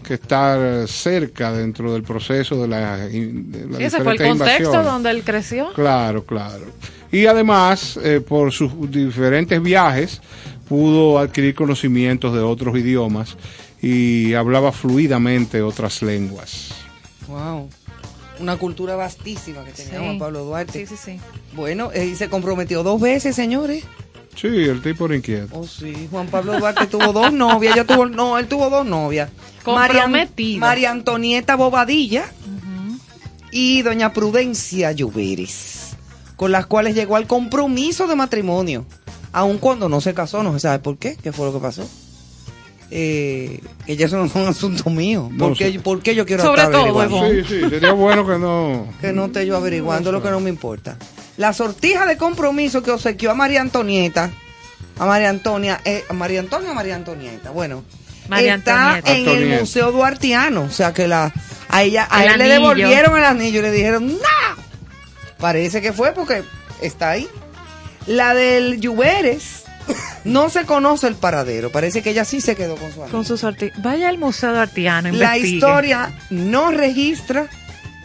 que estar cerca dentro del proceso de la, de Sí, ese fue el contexto invasiones. donde él creció. Claro, claro. Y además, eh, por sus diferentes viajes, pudo adquirir conocimientos de otros idiomas y hablaba fluidamente otras lenguas. Wow. Una cultura vastísima que tenía Sí. Juan Pablo Duarte. Sí, sí, sí. Bueno, eh, y se comprometió dos veces, señores. Sí, el tipo era inquieto. Oh, sí. Juan Pablo Duarte tuvo dos novias. Ella tuvo, no, él tuvo dos novias. María, Comprometido. María Antonieta Bobadilla y doña Prudencia Lluveres, con las cuales llegó al compromiso de matrimonio. Aun cuando no se casó, no se sabe por qué. ¿Qué fue lo que pasó? Eh, que ya eso no es un asunto mío. No ¿Por, qué, sé. por qué yo quiero Sobre estar todo, averiguando? Sí, sí, sería bueno que no. que no esté yo averiguando lo que no me importa. La sortija de compromiso que obsequió a María Antonieta, a María Antonia, eh, a María Antonia o María Antonieta, bueno, María está Antonieta. en el Antonieta. Museo Duartiano, o sea que la a ella a El él le devolvieron el anillo y le dijeron ¡No! Parece que fue porque está ahí. La del Lluveres no se conoce el paradero, parece que ella sí se quedó con su anillo. Con su sorti- Vaya al Museo de Artiano, La investigue. historia no registra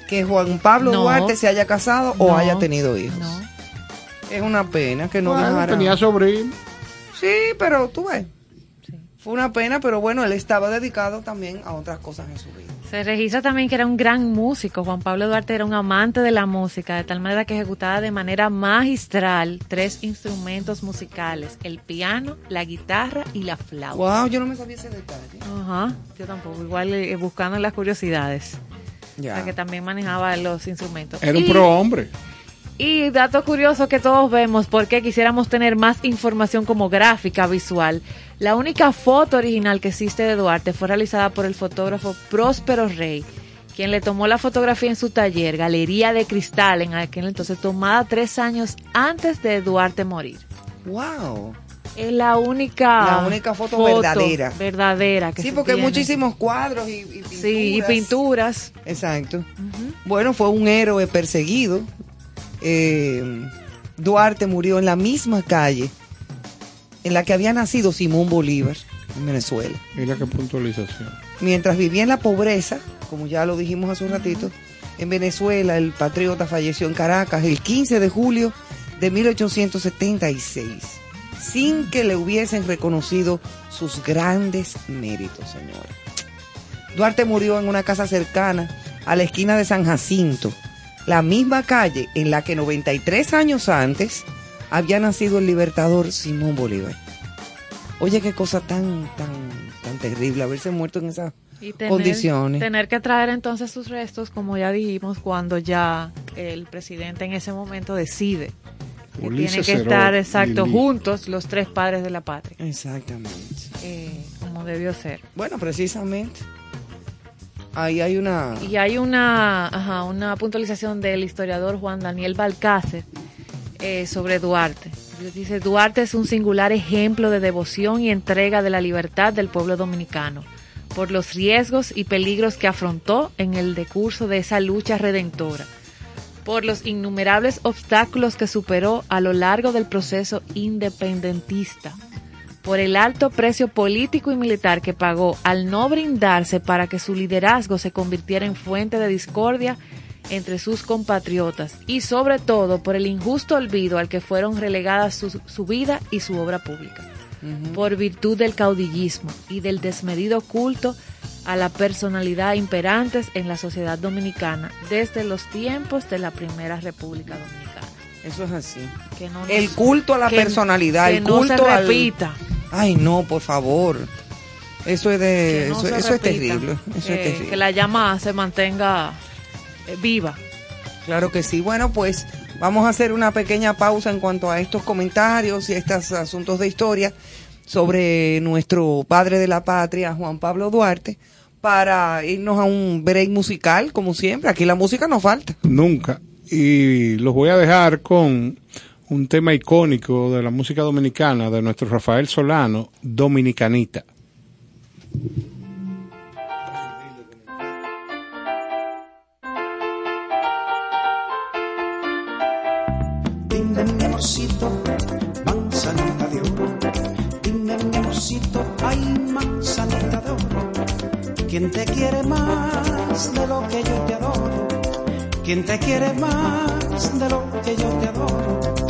que Juan Pablo No. Duarte se haya casado o haya tenido hijos. No. Es una pena que no Bueno, dejara. tenía sobrino. Sí, pero tú ves. Fue una pena, pero bueno, él estaba dedicado también a otras cosas en su vida. Se registra también que era un gran músico. Juan Pablo Duarte era un amante de la música, de tal manera que ejecutaba de manera magistral tres instrumentos musicales: el piano, la guitarra y la flauta. Wow, yo no me sabía ese detalle. Ajá, yo tampoco. Igual eh, buscando las curiosidades. O Ya. sea, que también manejaba los instrumentos. Era un Y- pro hombre. Y dato curioso que todos vemos, porque quisiéramos tener más información como gráfica visual. La única foto original que existe de Duarte fue realizada por el fotógrafo Próspero Rey, quien le tomó la fotografía en su taller, Galería de Cristal, en aquel entonces, tomada tres años antes de Duarte morir. Wow. Es la única, La única foto verdadera. verdadera que Sí, se porque tiene. muchísimos cuadros y, y pinturas. Sí, y pinturas. Exacto. Bueno, fue un héroe perseguido. Eh, Duarte murió en la misma calle en la que había nacido Simón Bolívar, en Venezuela. Mira qué puntualización. Mientras vivía en la pobreza, como ya lo dijimos hace un ratito, en Venezuela el patriota falleció en Caracas el 15 de julio de 1876, sin que le hubiesen reconocido sus grandes méritos, señora. Duarte murió en una casa cercana a la esquina de San Jacinto, la misma calle en la que 93 años antes había nacido el libertador Simón Bolívar. Oye, qué cosa tan, tan, tan terrible haberse muerto en esas Y tener, condiciones. tener que traer entonces sus restos, como ya dijimos, cuando ya el presidente en ese momento decide que Ulises tiene que estar exacto Lili. juntos los tres padres de la patria, Exactamente. eh, como debió ser. Bueno, precisamente. Ahí hay una... Y hay una, ajá, una puntualización del historiador Juan Daniel Balcácer eh, sobre Duarte. Dice, Duarte es un singular ejemplo de devoción y entrega de la libertad del pueblo dominicano, por los riesgos y peligros que afrontó en el decurso de esa lucha redentora, por los innumerables obstáculos que superó a lo largo del proceso independentista, por el alto precio político y militar que pagó al no brindarse para que su liderazgo se convirtiera en fuente de discordia entre sus compatriotas y sobre todo por el injusto olvido al que fueron relegadas su, su vida y su obra pública, por virtud del caudillismo y del desmedido culto a la personalidad imperantes en la sociedad dominicana desde los tiempos de la Primera República Dominicana. Eso es así. Que no nos- El culto a la que- personalidad, que el no culto se al- repita. Ay, no, por favor. Eso es de... que no eso se eso es terrible. Eso eh, es terrible. Que la llama se mantenga eh, viva. Claro que sí. Bueno, pues vamos a hacer una pequeña pausa en cuanto a estos comentarios y estos asuntos de historia sobre nuestro padre de la patria, Juan Pablo Duarte, para irnos a un break musical, como siempre. Aquí la música no falta. Nunca. Y los voy a dejar con un tema icónico de la música dominicana de nuestro Rafael Solano, Dominicanita. Dime mi amorcito, manzanita de oro. Dime mi amorcito, manzanita de oro. ¿Quién te quiere más de lo que yo te adoro? ¿Quién te quiere más de lo que yo te adoro?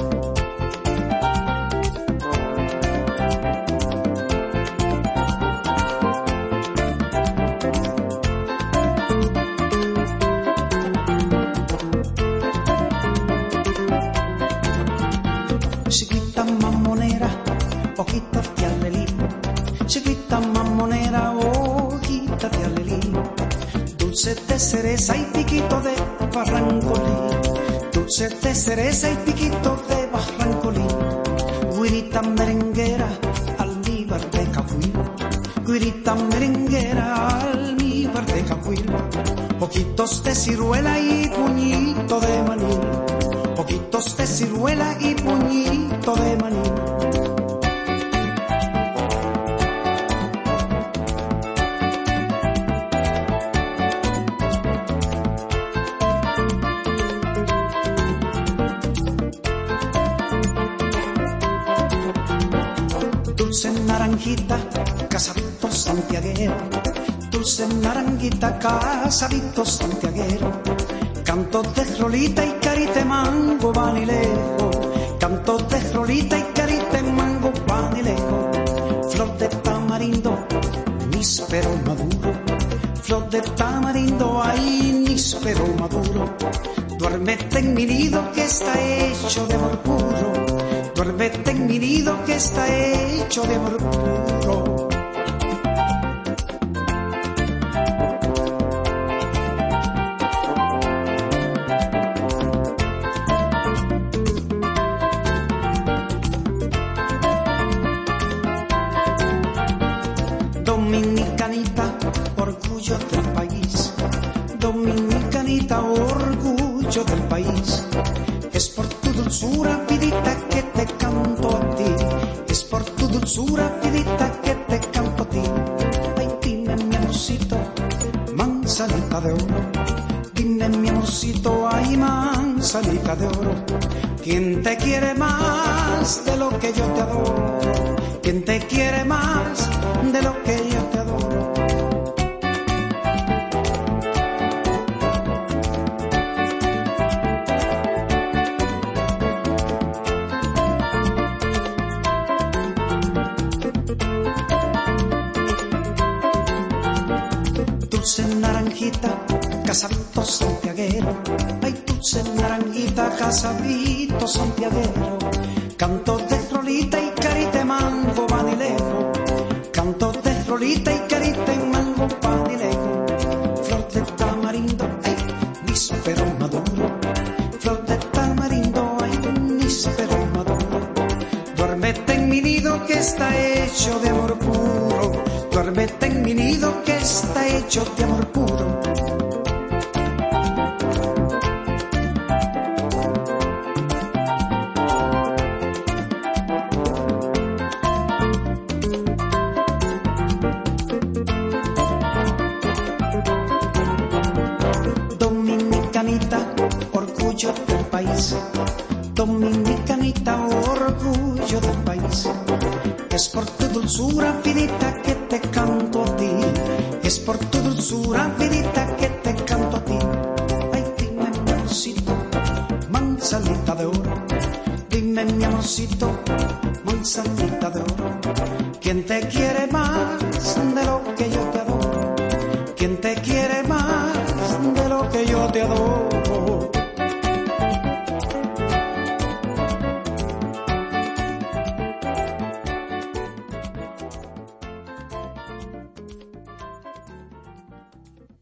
Dulce de cereza y piquito de barrancolí. Dulce de cereza y piquito de barrancolí. Guirita merenguera, almíbar de cafuil. Guirita merenguera, almíbar de cafuil. Poquitos de ciruela y puñito de maní. Poquitos de ciruela y casabito santiaguero. Canto de rolita y carita mango vanilejo. Canto de rolita y carita mango vanilejo. Flor de tamarindo, níspero maduro. Flor de tamarindo, ay, níspero maduro. Duérmete en mi nido que está hecho de amor puro. Duérmete en mi nido que está hecho de amor puro.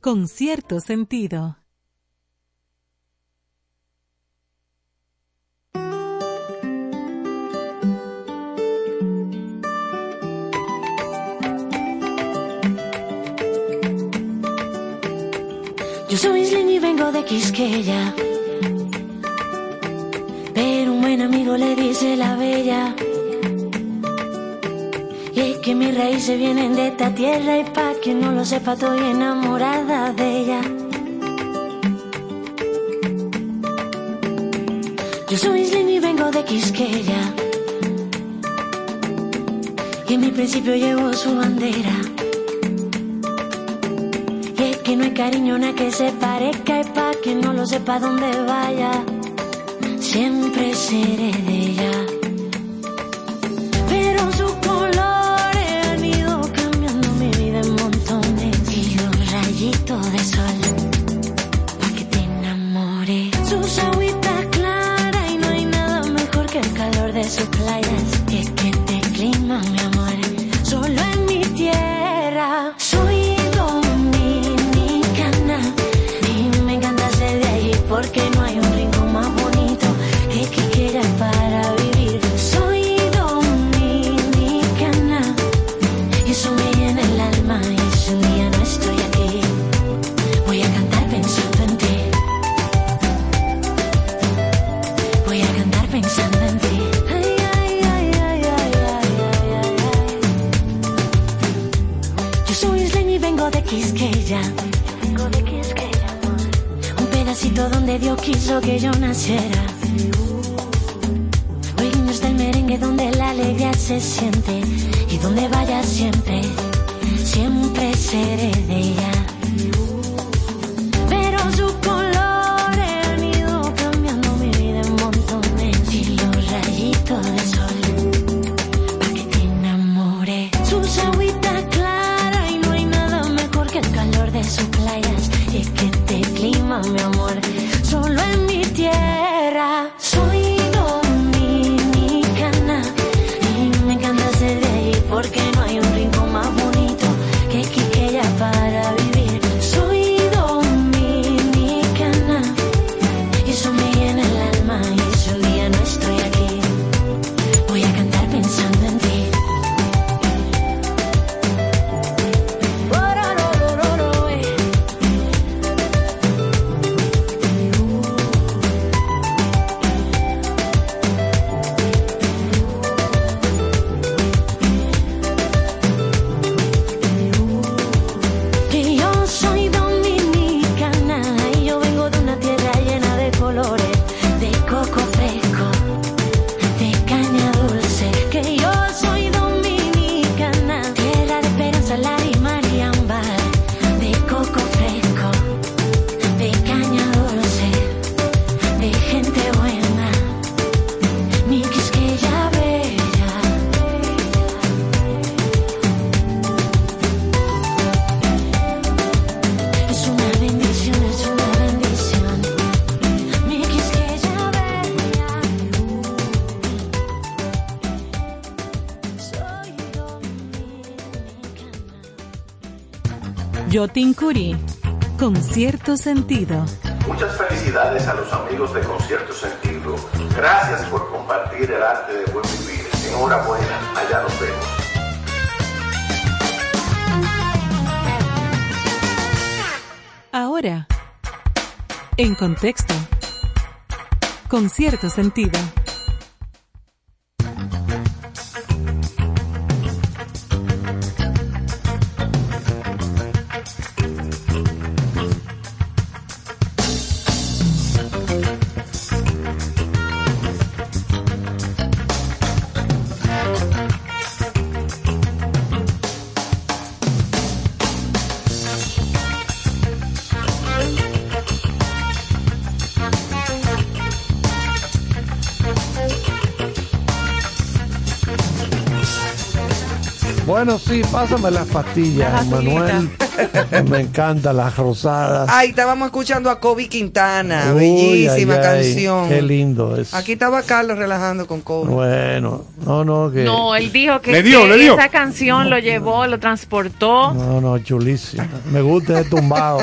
Con cierto sentido. Yo soy Islin y vengo de Quisqueya. Pero un buen amigo le dice la bella. Y es que mis raíces vienen de esta tierra y pa' que no lo sepa estoy enamorada de ella. Yo soy Islin y vengo de Quisqueya. Y en mi principio llevo su bandera. Y es que no hay cariño nada que se parezca y pa' que no lo sepa dónde vaya. Siempre seré de quiso que yo naciera. Reinos del merengue donde la alegría se siente. Y donde vaya siempre, siempre seré de ella. Yotin Curi, con cierto sentido. Muchas felicidades a los amigos de Concierto Sentido. Gracias por compartir el arte de buen vivir. Enhorabuena, allá nos vemos. Ahora, en contexto, con cierto sentido. Bueno, sí, pásame las pastillas, Las Manuel. Me encantan las rosadas. Ay, estábamos escuchando a Kobe Quintana, Uy, bellísima ay, ay, canción. Qué lindo es. Aquí estaba Carlos relajando con Kobe. Bueno, no, no, que. No, él dijo que, Le dio, que le dio. esa canción lo llevó, lo transportó. No, no, chulísimo. Me gusta ese tumbado.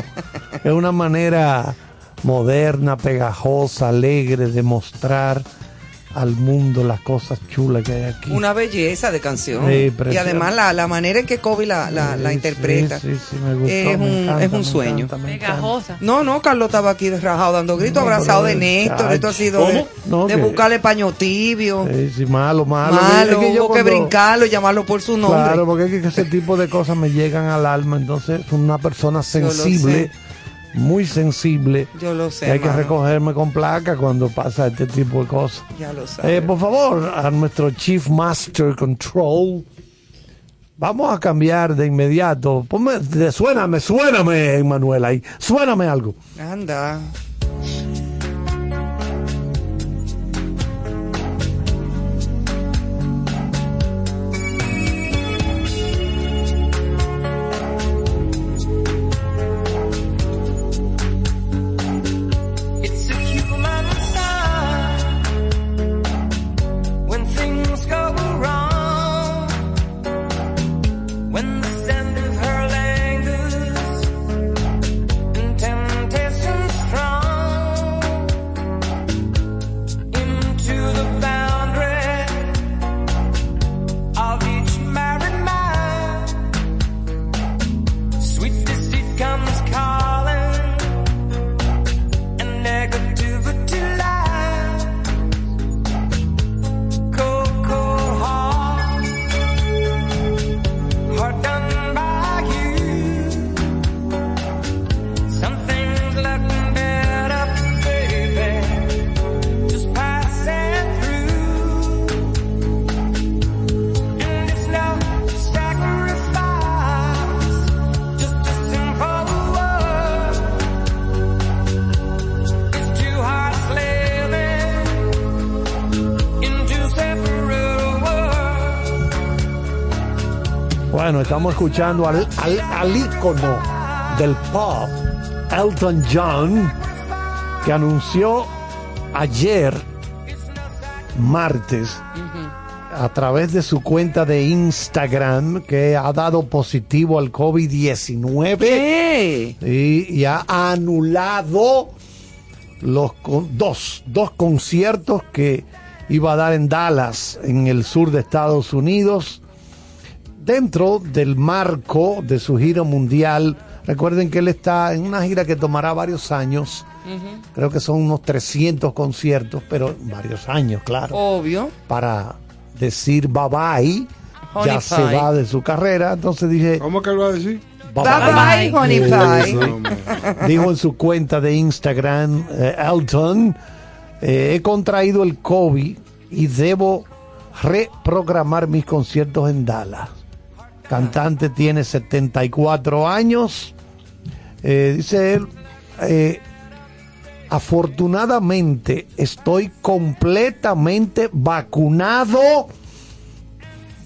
es una manera moderna, pegajosa, alegre de mostrar al mundo las cosas chulas que hay aquí. Una belleza de canción. Sí, y además la, la manera en que Kobe la, la, interpreta. sí, sí, me gustó, es me un, encanta, es un me sueño. encanta, me Pegajosa. No, no, Carlos estaba aquí rajado dando gritos, No, abrazado de Néstor. Esto ha sido ¿Cómo? de, No, de que- buscarle paño tibio. Sí, sí, malo, malo. Malo, Es que yo hubo que brincarlo y llamarlo por su nombre. Claro, porque es que ese tipo de cosas me llegan al alma. Entonces, es una persona Yo lo sensible, muy sensible. Yo lo sé, que hay que recogerme con placa cuando pasa este tipo de cosas. Ya lo sabes. Eh, por favor, a nuestro Chief Master Control. Vamos a cambiar de inmediato. Ponme, suéname, suéname, Manuel, ahí. Suéname algo. Anda. Bueno, estamos escuchando al, al, al ícono del pop, Elton John, que anunció ayer, martes, a través de su cuenta de Instagram, que ha dado positivo al COVID-19 y, y ha anulado los con- dos, dos conciertos que iba a dar en Dallas, en el sur de Estados Unidos, dentro del marco de su gira mundial. Recuerden que él está en una gira que tomará varios años, creo que son unos 300 conciertos, pero varios años, claro, Obvio. para decir bye bye. Honey ya se pie. va de su carrera, entonces dije... ¿Cómo que lo va a decir? Bye bye, honey pie. No, man. dijo en su cuenta de Instagram, eh, Elton, eh, he contraído el COVID y debo reprogramar mis conciertos en Dallas. Cantante tiene 74 años. Eh, dice él, eh, afortunadamente estoy completamente vacunado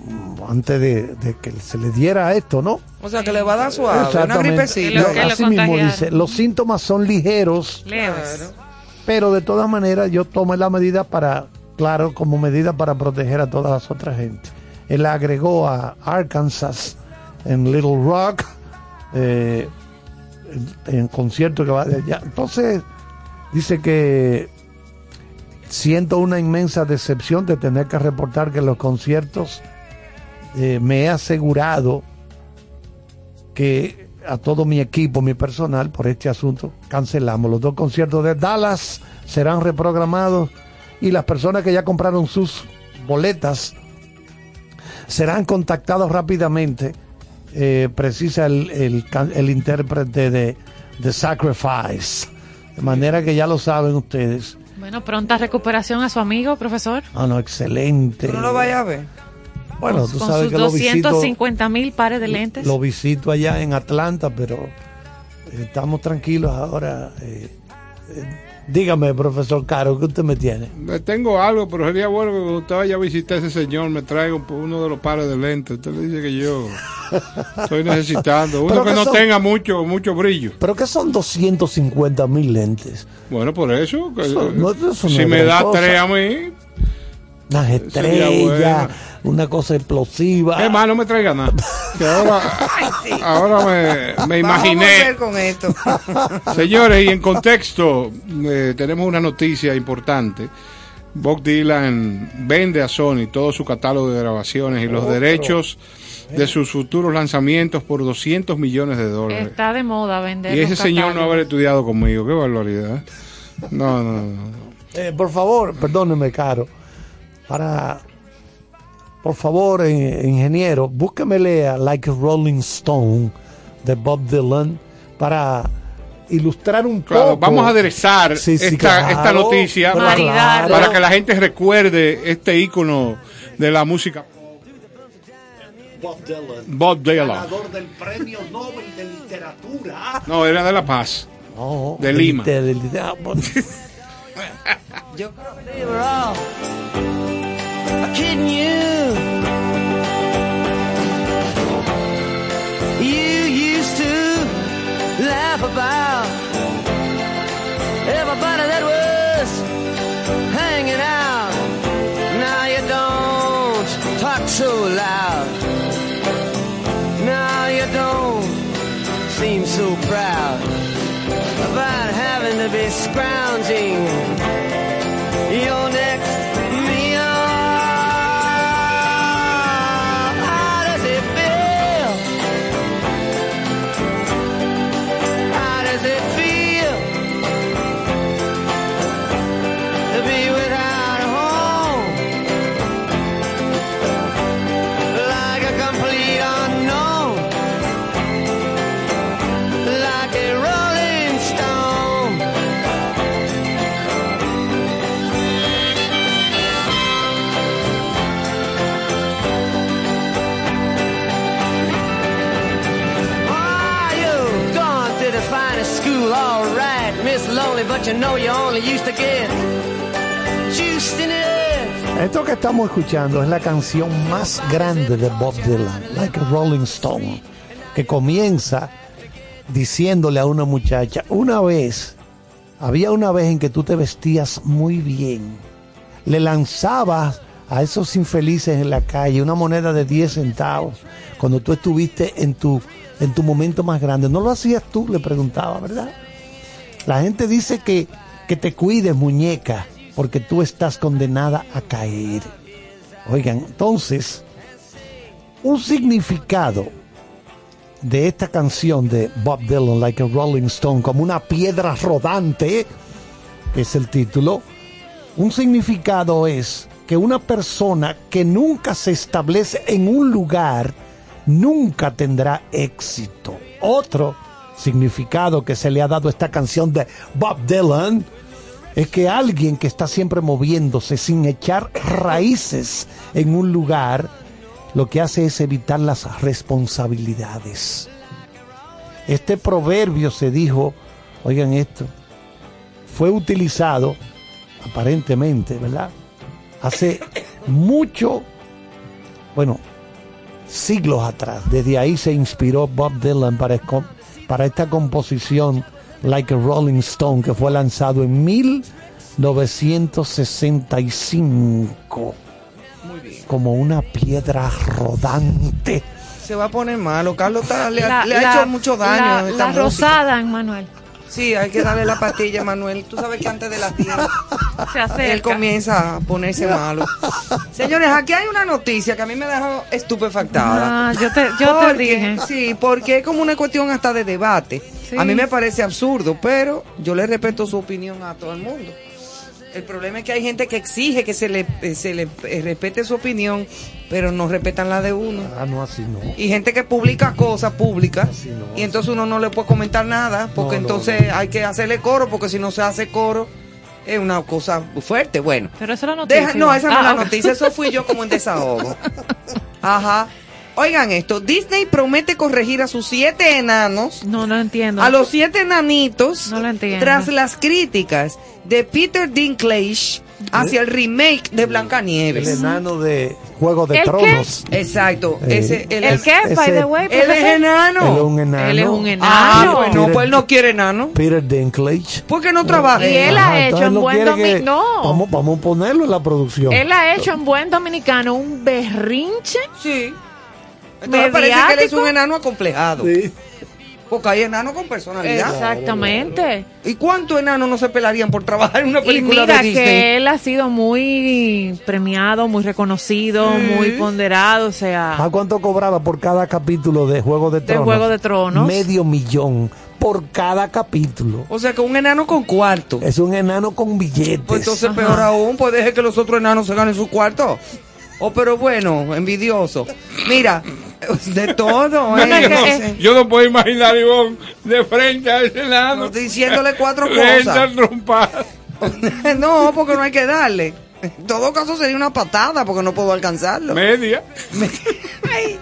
mm, antes de, de que se le diera esto, ¿no? O sea, que le va a dar suave, una Exactamente. gripecita. Lo- así mismo dice, los síntomas son ligeros, Leves. pero de todas maneras yo tomé la medida para, claro, como medida para proteger a todas las otras gente. Él agregó a Arkansas en Little Rock, eh, en, concierto que va de allá. Entonces, dice que siento una inmensa decepción de tener que reportar que los conciertos eh, me he asegurado que a todo mi equipo, mi personal, por este asunto, cancelamos. Los dos conciertos de Dallas serán reprogramados y las personas que ya compraron sus boletas serán contactados rápidamente, eh, precisa el, el can- el intérprete de The Sacrifice. De manera que ya lo saben ustedes. Bueno, pronta recuperación a su amigo, profesor. Ah, no, excelente. Tú no lo vayas a ver. Bueno, tú con sabes sus que lo visito, 250 mil pares de lentes. lo visito allá en Atlanta, pero eh, estamos tranquilos ahora. eh, eh, dígame, profesor Caro, ¿qué usted me tiene? Tengo algo, pero sería bueno que cuando usted vaya a visitar a ese señor me traiga un- uno de los pares de lentes. Usted le dice que yo estoy necesitando. Uno que que no son- tenga mucho mucho brillo. ¿Pero qué son 250 mil lentes? Bueno, por eso. que- Eso no- eso no si me da cosa. tres a mí, Unas estrellas, una cosa explosiva. es más, no me traiga nada. Que ahora ahora me, me Vamos a imaginé. volver con esto. Señores, y en contexto, eh, tenemos una noticia importante. Bob Dylan vende a Sony todo su catálogo de grabaciones y los Otro. derechos de sus futuros lanzamientos por 200 millones de dólares. Está de moda vender. Y ese los señor no haber estudiado conmigo, qué barbaridad. No, no, no. Eh, por favor, perdóneme, Caro. Para. Por favor, eh, ingeniero, búsquemele a Like Rolling Stone de Bob Dylan para ilustrar un Claro, poco. vamos a aderezar Sí, sí, esta, claro, esta noticia para, claro. para que la gente recuerde este ícono de la música. Bob Dylan. Bob Dylan. Ganador del Premio Nobel de Literatura. No, era de La Paz. No, de Lima. de- de- de- ah. Yo creo que kidding you. You used to laugh about everybody that was hanging out. Now you don't talk so loud. Now you don't seem so proud about having to be scrounging Esto que estamos escuchando es la canción más grande de Bob Dylan, Like a Rolling Stone, que comienza diciéndole a una muchacha, una vez, había una vez en que tú te vestías muy bien, le lanzabas a esos infelices en la calle una moneda de 10 centavos cuando tú estuviste en tu, en tu momento más grande. ¿No lo hacías tú? Le preguntaba, ¿verdad? La gente dice que, que te cuides, muñeca, porque tú estás condenada a caer. Oigan, entonces, un significado de esta canción de Bob Dylan, Like a Rolling Stone, como una piedra rodante, que es el título, un significado es que una persona que nunca se establece en un lugar, nunca tendrá éxito. Otro significado que se le ha dado esta canción de Bob Dylan es que alguien que está siempre moviéndose sin echar raíces en un lugar, lo que hace es evitar las responsabilidades. Este proverbio se dijo, oigan esto, fue utilizado aparentemente, ¿verdad? Hace mucho, bueno, siglos atrás. Desde ahí se inspiró Bob Dylan para, para esta composición Like a Rolling Stone que fue lanzado en 1965 como una piedra rodante. Se va a poner malo. Carlos está- le, ha- La- hecho mucho daño La, a esta la música. rosada, Manuel. Sí, hay que darle la pastilla, Manuel. Tú sabes que antes de las 10 Se acerca. él comienza a ponerse malo. Señores, aquí hay una noticia que a mí me dejó estupefactada. Ah, yo te, yo te dije. Sí, porque es como una cuestión hasta de debate. Sí. A mí me parece absurdo, pero yo le respeto su opinión a todo el mundo. El problema es que hay gente que exige que se le, eh, se le eh, respete su opinión, pero no respetan la de uno. Ah, no, así no. Y gente que publica cosas públicas y entonces uno no le puede comentar nada porque No, no, entonces hay que hacerle coro porque si no se hace coro es una cosa fuerte. Bueno, Pero eso es la noticia. Deja- no, esa no es Ah, la ok. noticia, eso fui yo como en desahogo. Ajá. Oigan esto, Disney promete corregir a sus siete enanos, No, no entiendo. a los siete enanitos, No lo entiendo. tras las críticas de Peter Dinklage hacia el remake de El Blancanieves. enano de Juego de ¿El qué? Tronos. Exacto, Eh, ese, ¿El es, qué? By the way, él es enano. Él es un enano. Él es un enano. Ah, pues no, Peter- pues él no quiere enano. Peter Dinklage. ¿Por qué no trabaja? Y él ha hecho en buen quiere domi- que- no. Vamos, vamos a ponerlo en la producción. Él ha hecho en buen dominicano un berrinche. Sí. Entonces parece que él es un enano acomplejado. Sí. Porque hay enanos con personalidad. Exactamente. ¿Y cuántos enanos no se pelarían por trabajar en una Y película mira de Disney? que él ha sido muy premiado, muy reconocido, muy ponderado, o sea, ¿A cuánto cobraba por cada capítulo de Juego de de Tronos? Juego de Tronos. Medio millón por cada capítulo. O sea que un enano con cuarto. Es un enano con billetes. Pues entonces Ajá. peor aún, pues deje que los otros enanos se ganen su cuarto. Oh, pero bueno, envidioso. Mira, de todo, ¿eh? No. Yo no puedo imaginar, Ivonne, de frente a ese No, enano. diciéndole cuatro cosas. no, porque no hay que darle. En todo caso sería una patada porque no puedo alcanzarlo. Media. Ay,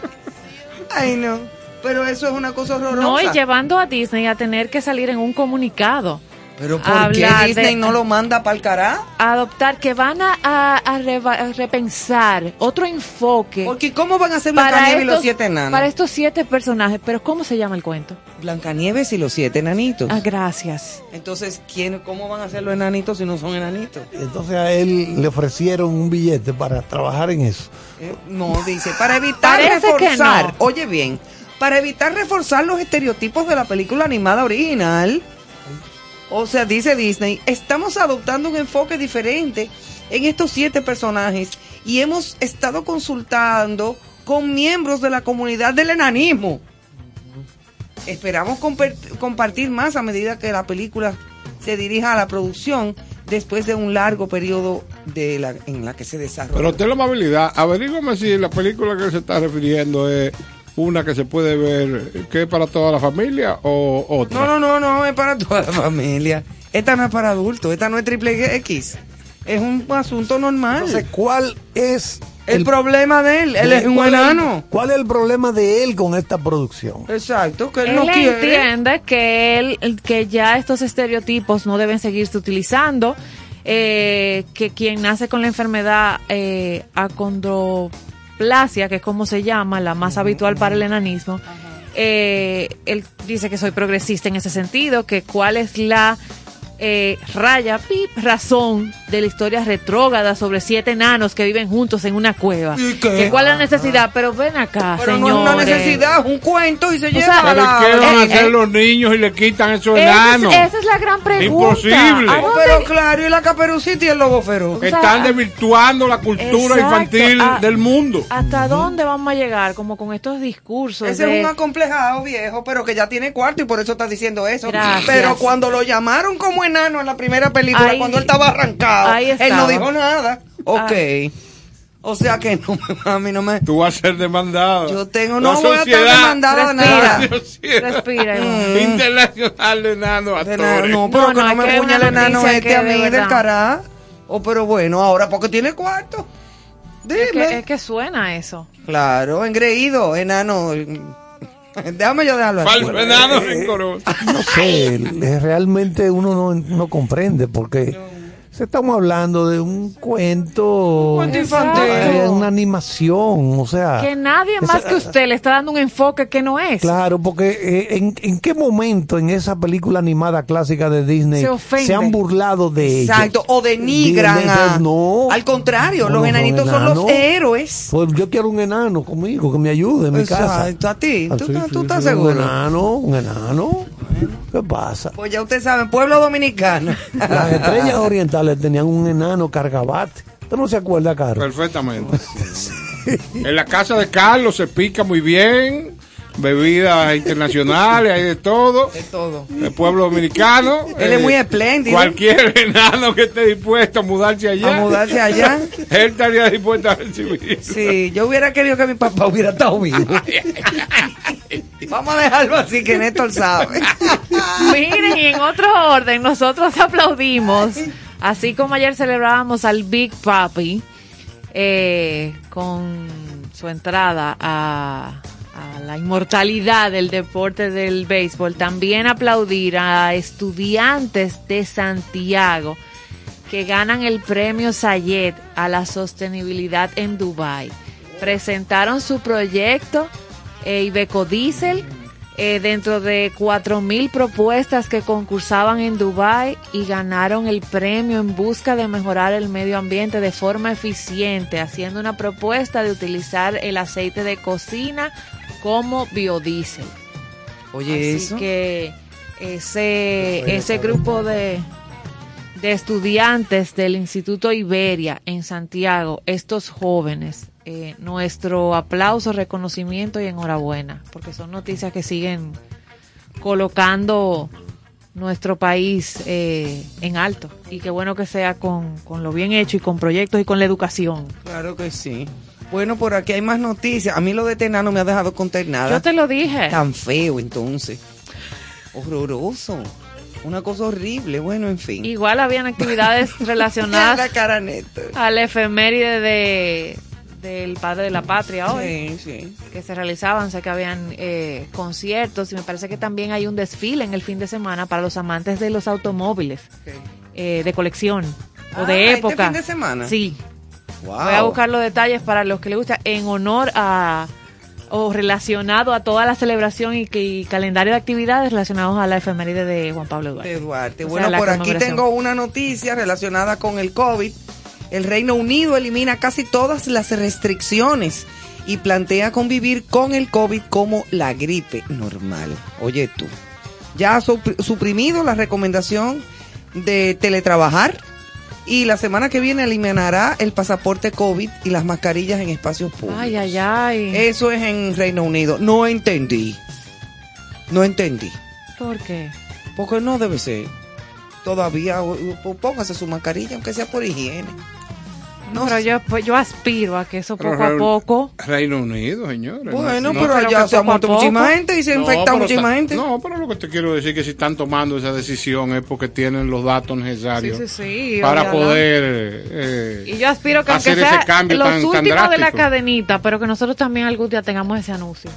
ay, no. Pero eso es una cosa horrorosa. no, y llevando a Disney a tener que salir en un comunicado, Pero ¿por qué Disney de- no lo manda para el cará? a adoptar que van a, a- a reva- a repensar otro enfoque Porque ¿cómo van a ser para Blancanieves y los estos, siete enanos? para estos siete personajes. Pero ¿cómo se llama el cuento? Blancanieves y los siete enanitos. Ah, gracias. Entonces, ¿quién, ¿cómo van a ser los enanitos si no son enanitos? Entonces a él le ofrecieron un billete para trabajar en eso. Eh, no, dice, para evitar Parece que reforzar, no. oye bien, para evitar reforzar los estereotipos de la película animada original, o sea, dice Disney, estamos adoptando un enfoque diferente en estos siete personajes y hemos estado consultando con miembros de la comunidad del enanismo. Esperamos compartir más a medida que la película se dirija a la producción después de un largo periodo de la, en la que se desarrolla. Pero ten la amabilidad, averígame si la película que se está refiriendo es una que se puede ver que es para toda la familia o otra. No, no, no, no, es para toda la familia. Esta no es para adultos, esta no es triple X. Es un asunto normal. Entonces, ¿cuál es el, problema de él, él es un ¿cuál enano. ¿Cuál es el problema de él con esta producción? Exacto, que él, Él no quiere. entiende que él, que ya estos estereotipos no deben seguirse utilizando eh, que quien nace con la enfermedad eh, acondroplasia, que es como se llama, la más habitual para el enanismo, eh, él dice que soy progresista en ese sentido, que cuál es la eh, raya, pip, razón de la historia retrógrada sobre siete enanos que viven juntos en una cueva. qué? Que ¿Cuál es la necesidad? Pero ven acá, Pero no es una necesidad, es un cuento y se O lleva sea, a Pero la... ¿qué van a hacer eh, los niños y le quitan esos es, enanos? esa es la gran pregunta. Imposible. ¿A dónde- Pero claro, y la caperucita y el lobo feroz. Están desvirtuando la cultura Exacto, infantil ah, del mundo. ¿Hasta dónde vamos a llegar? Como con estos discursos. Ese de- es un acomplejado viejo, pero que ya tiene cuarto y por eso está diciendo eso. Gracias. Pero cuando lo llamaron como enano en la primera película, Ahí- cuando él estaba arrancado, ahí él no dijo nada. Ok. Ah. O sea que no, a mí no me... Tú vas a ser demandado. Yo tengo, La no voy a estar sociedad- demandada de nada. Sociedad Respira, Iván. Internacional de De nada, actores. no, pero No, que no, no, me una el enano este a de mí del verdad. cará. Oh, pero bueno, ahora porque tiene cuarto. Dime. Es que, es que suena eso. Claro, engreído, enano. Déjame yo dejarlo así. Falso enano rencoroso. no sé, realmente uno no, no comprende porque se estamos hablando de un cuento, cuento Exacto. infantil. eh, una animación, o sea, Que nadie esa- más que usted le está dando un enfoque que no es. Claro, porque eh, ¿en, en qué momento en esa película animada clásica de Disney Se ofende. han burlado de Exacto, o denigran De- de- a... no. Al contrario, No, los no enanitos son los héroes. Pues yo quiero un enano conmigo, que me ayude en mi casa. Exacto, a ti. Ah, ¿Tú, sí, tú- sí, tú sí, estás Un seguro? enano, un enano. ¿Qué pasa? Pues ya ustedes saben, pueblo dominicano. Las estrellas orientales tenían un enano cargabate. ¿Usted no se acuerda, Carlos? Perfectamente. En la casa de Carlos se pica muy bien. Bebidas internacionales, hay de todo. De todo. El pueblo dominicano. Él es muy espléndido. Cualquier enano que esté dispuesto a mudarse allá. A mudarse allá. Él estaría dispuesto a recibir. Sí, yo hubiera querido que mi papá hubiera estado vivo. Vamos a dejarlo así que Néstor sabe. Miren, y en otro orden, nosotros aplaudimos, así como ayer celebrábamos al Big Papi eh, con su entrada a, a la inmortalidad del deporte del béisbol, también aplaudir a estudiantes de Santiago que ganan el premio Sayed a la sostenibilidad en Dubai. Presentaron su proyecto eh, Ibeco Diesel eh, dentro de 4.000 propuestas que concursaban en Dubai y ganaron el premio en busca de mejorar el medio ambiente de forma eficiente, haciendo una propuesta de utilizar el aceite de cocina como biodiesel. Oye, Así eso. que ese, ese grupo de, de estudiantes del Instituto Iberia en Santiago, estos jóvenes, eh, nuestro aplauso, reconocimiento y enhorabuena, porque son noticias que siguen colocando nuestro país eh, en alto. Y qué bueno que sea con, con lo bien hecho y con proyectos y con la educación. Claro que sí. Bueno, por aquí hay más noticias. A mí lo de Tena no me ha dejado consternada. Yo te lo dije. Tan feo, entonces. Horroroso. Una cosa horrible. Bueno, en fin. Igual habían actividades relacionadas la cara al efeméride de del padre de la patria hoy Sí, sí. que se realizaban sé que habían eh, conciertos y me parece que también hay un desfile en el fin de semana para los amantes de los automóviles eh, de colección o Ah, de ¿este época fin de semana? sí Wow. voy a buscar los detalles para los que les gusta en honor a o relacionado a toda la celebración y, y calendario de actividades relacionados a la efeméride de Juan Pablo Duarte. Duarte. Sea, Bueno, por aquí tengo una noticia relacionada con el COVID. El Reino Unido elimina casi todas las restricciones y plantea convivir con el COVID como la gripe normal. Oye tú, ya ha supr- suprimido la recomendación de teletrabajar y la semana que viene eliminará el pasaporte COVID y las mascarillas en espacios públicos. Ay, ay, ay. Eso es en Reino Unido. No entendí. No entendí. ¿Por qué? Porque no debe ser. Todavía, póngase su mascarilla, aunque sea por higiene. No, pero yo, pues, yo aspiro a que eso Pero poco a poco. Reino Unido, señores. Bueno, No, pero allá se ha muerto muchísima gente y se ha No, infectado pero muchísima gente. No, pero lo que te quiero decir es que si están tomando esa decisión es porque tienen los datos necesarios Sí, sí, sí, para poder eh, Y yo aspiro que aunque hacer ese sea cambio los tan, tan últimos de la cadenita, pero que nosotros también algún día tengamos ese anuncio.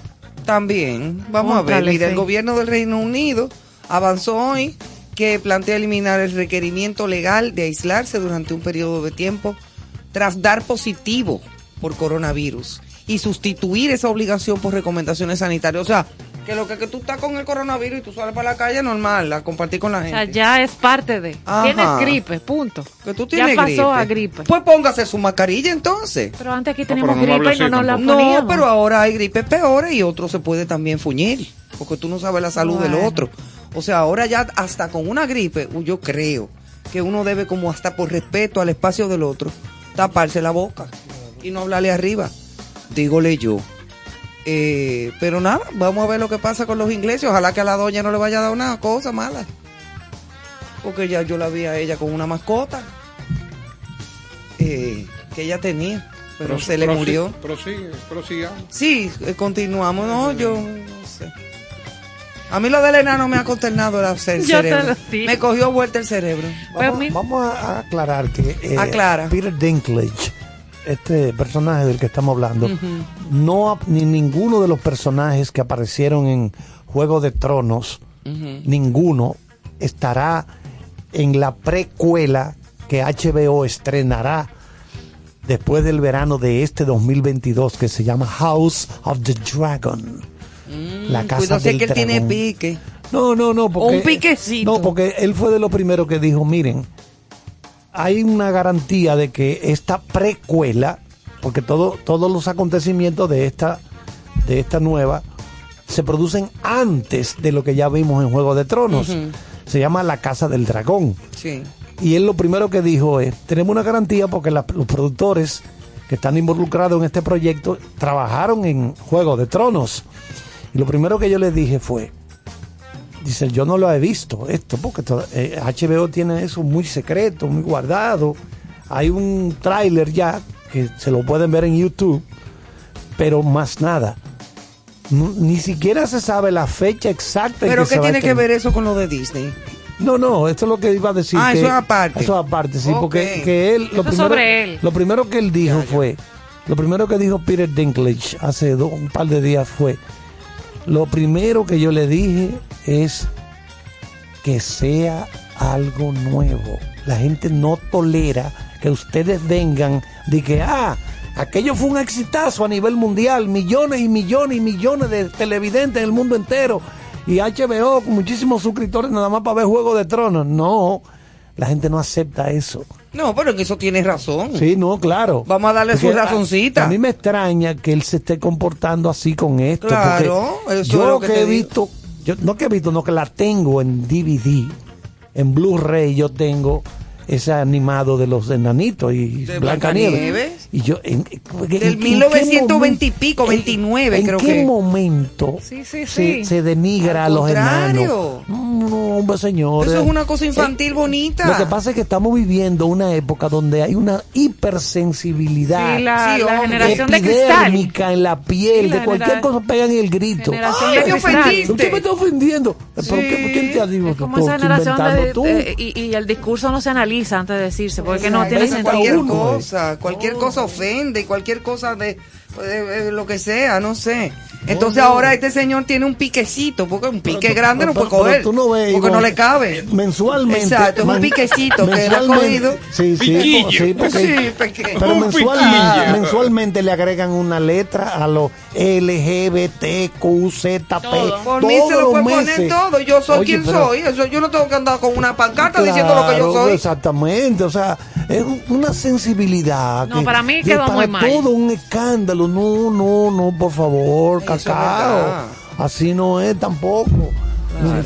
También, vamos a ver, mira, el gobierno del Reino Unido avanzó hoy que plantea eliminar el requerimiento legal de aislarse durante un periodo de tiempo tras dar positivo por coronavirus y sustituir esa obligación por recomendaciones sanitarias. O sea, que lo que, que tú estás con el coronavirus y tú sales para la calle normal, a compartir con la O gente. sea, ya es parte de. Ajá. Tienes gripe, punto. que tú tienes ya pasó gripe. a gripe. Pues póngase su mascarilla entonces. Pero antes aquí pero teníamos no me gripe y no nos la poníamos. No, pero ahora hay gripes peores y otro se puede también fuñir, porque tú no sabes la salud del otro. O sea, ahora ya hasta con una gripe, yo creo que uno debe como hasta por respeto al espacio del otro, taparse la boca y no hablarle arriba. Dígole yo. Eh, pero nada, vamos a ver lo que pasa con los ingleses. Ojalá que a la doña no le vaya a dar una cosa mala. Porque ya yo la vi a ella con una mascota eh, que ella tenía, pero se le murió. Prosigue. Sí, eh, continuamos. No, yo. A mí lo del enano me ha consternado el te cerebro. Me cogió vuelta el cerebro. Pues Vamos, mi- vamos a, aclarar que eh, Aclara. Peter Dinklage, este personaje del que estamos hablando, no ni ninguno de los personajes que aparecieron en Juego de Tronos, ninguno estará en la precuela que HBO estrenará después del verano de este 2022 que se llama House of the Dragon. La casa Cuidado del que él tiene pique. No, no, no. Porque, un piquecito. No, porque él fue de los primeros que dijo, miren, hay una garantía de que esta precuela, porque todo, todos los acontecimientos de esta, de esta nueva se producen antes de lo que ya vimos en Juego de Tronos. Se llama La Casa del Dragón. Sí. Y él lo primero que dijo es, tenemos una garantía porque la- los productores que están involucrados en este proyecto trabajaron en Juego de Tronos. Y lo primero que yo le dije fue, dice, yo no lo he visto esto, porque to- eh, HBO tiene eso muy secreto, muy guardado. Hay un tráiler ya que se lo pueden ver en YouTube, pero más nada. No- ni siquiera se sabe la fecha exacta. en Pero que ¿qué se va a tiene que ver eso con lo de Disney? No, no, esto es lo que iba a decir. Ah, que- eso es aparte. Eso es aparte, sí, porque que él, lo primero, sobre él. lo primero que él dijo fue, lo primero que dijo Peter Dinklage hace do- un par de días fue, lo primero que yo le dije es que sea algo nuevo. La gente no tolera que ustedes vengan de que, ah, aquello fue un exitazo a nivel mundial, millones y millones y millones de televidentes en el mundo entero. Y HBO con muchísimos suscriptores nada más para ver Juego de Tronos. No, la gente no acepta eso. No, pero en eso tienes razón. Sí, no, claro. Vamos a darle su Porque a- razoncita. A, mí me extraña que él se esté comportando así con esto. Claro, eso yo es lo que que he digo. visto, yo, no que he visto, no que la tengo en DVD, en Blu-ray yo tengo ese animado de los enanitos y De Blancanieves. Blancanieves. Y yo, en, en- Del en qué 1920 y pico, en- 29 ¿En creo qué que. momento Sí, sí, se, sí. se denigra Al a los contrario. enanos? No, no, hombre, señores. Eso es una cosa infantil bonita. Lo que pasa es que estamos viviendo una época donde hay una hipersensibilidad Sí, la, Sí, la hombre. generación de epidérmica en la piel, Sí, la de cualquier genera- cosa pegan el grito. Ay, de ofendiste. Usted me está ofendiendo. ¿Pero qué- quién te ha dicho Es que como tú esa estás generación de, tú? eh, y, y el discurso no se analiza antes de decirse, porque no tiene sentido. cualquier cosa, cualquier cosa ofende, y cualquier cosa de, de- de lo que sea, no sé. Entonces no. ahora este señor tiene un piquecito, porque un pique tú- grande no pero- puede coger, pero tú no ves, porque no le cabe. Mensualmente. Exacto, es un piquecito que él ha mensualmente- cogido. Sí, sí, Piquillo. sí, porque- Sí, pequeño. Pero Un mensualmente, le agregan una letra a los LGBTQZP. Por mí se todos lo los puede poner meses. todo, yo soy Oye, quien pero- soy, eso yo no tengo que andar con una pancarta diciendo lo que yo soy. Exactamente, o sea, es un- una sensibilidad. No, que- para mí quedó para muy mal. todo un escándalo. No, no, no, por favor, cacao. Así no es tampoco.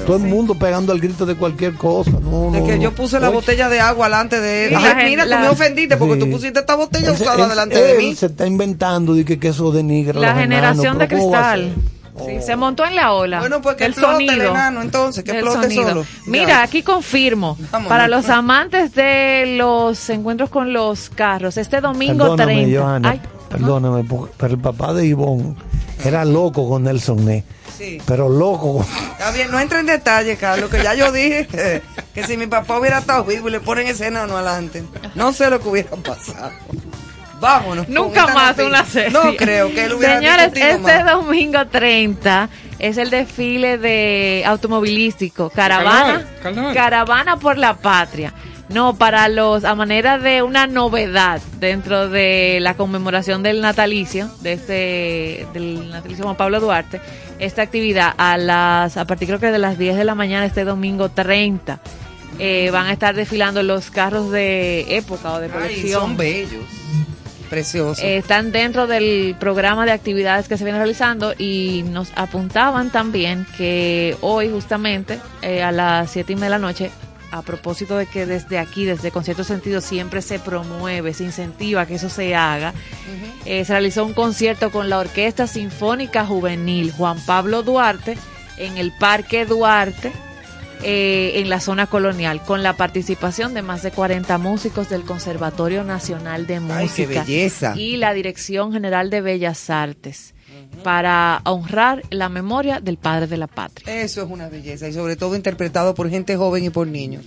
todo el mundo pegando al grito de cualquier cosa. No, De no, que no. yo puse la Oye, botella de agua delante de él. Mira, tú me la- ofendiste porque Sí. tú pusiste esta botella usada delante de él mí. se está inventando de que, que eso denigra La generación enanos, de pero ¿cómo va a cristal. Sí, se montó en la ola. Bueno, pues que el sonido. enano, entonces, que del explote sonido. solo. Mira, Ya. aquí confirmo. Vámonos. Para los amantes de los encuentros con los carros, este domingo Perdóname, 30. Johanna, Ay, perdóname, pero el papá de Ivonne era loco con Nelson Ney. Sí. Pero loco con... Está bien, no entra en detalle, Carlos, que ya yo dije que si mi papá hubiera estado vivo y le ponen ese enano adelante, no sé lo que hubiera pasado. Vámonos. Nunca más una serie. No creo que él hubiera Señores, este más. domingo 30, es el desfile de automovilístico, caravana, caravana por la patria. No, para los, a manera de una novedad dentro de la conmemoración del natalicio, de este, del natalicio Juan Pablo Duarte, esta actividad a las, a partir creo que de las 10 de la mañana este domingo 30, eh, van a estar desfilando los carros de época o de Ay, colección. son bellos. Preciosos. Eh, están dentro del programa de actividades que se viene realizando y nos apuntaban también que hoy justamente eh, a las siete y media de la noche, a propósito de que desde aquí, desde Concierto Sentido, siempre se promueve, se incentiva que eso se haga, eh, se realizó un concierto con la Orquesta Sinfónica Juvenil Juan Pablo Duarte en el Parque Duarte. eh, en la zona colonial, con la participación de más de 40 músicos del Conservatorio Nacional de Música Ay, qué belleza. y la Dirección General de Bellas Artes para honrar la memoria del padre de la patria. Eso es una belleza y sobre todo interpretado por gente joven y por niños.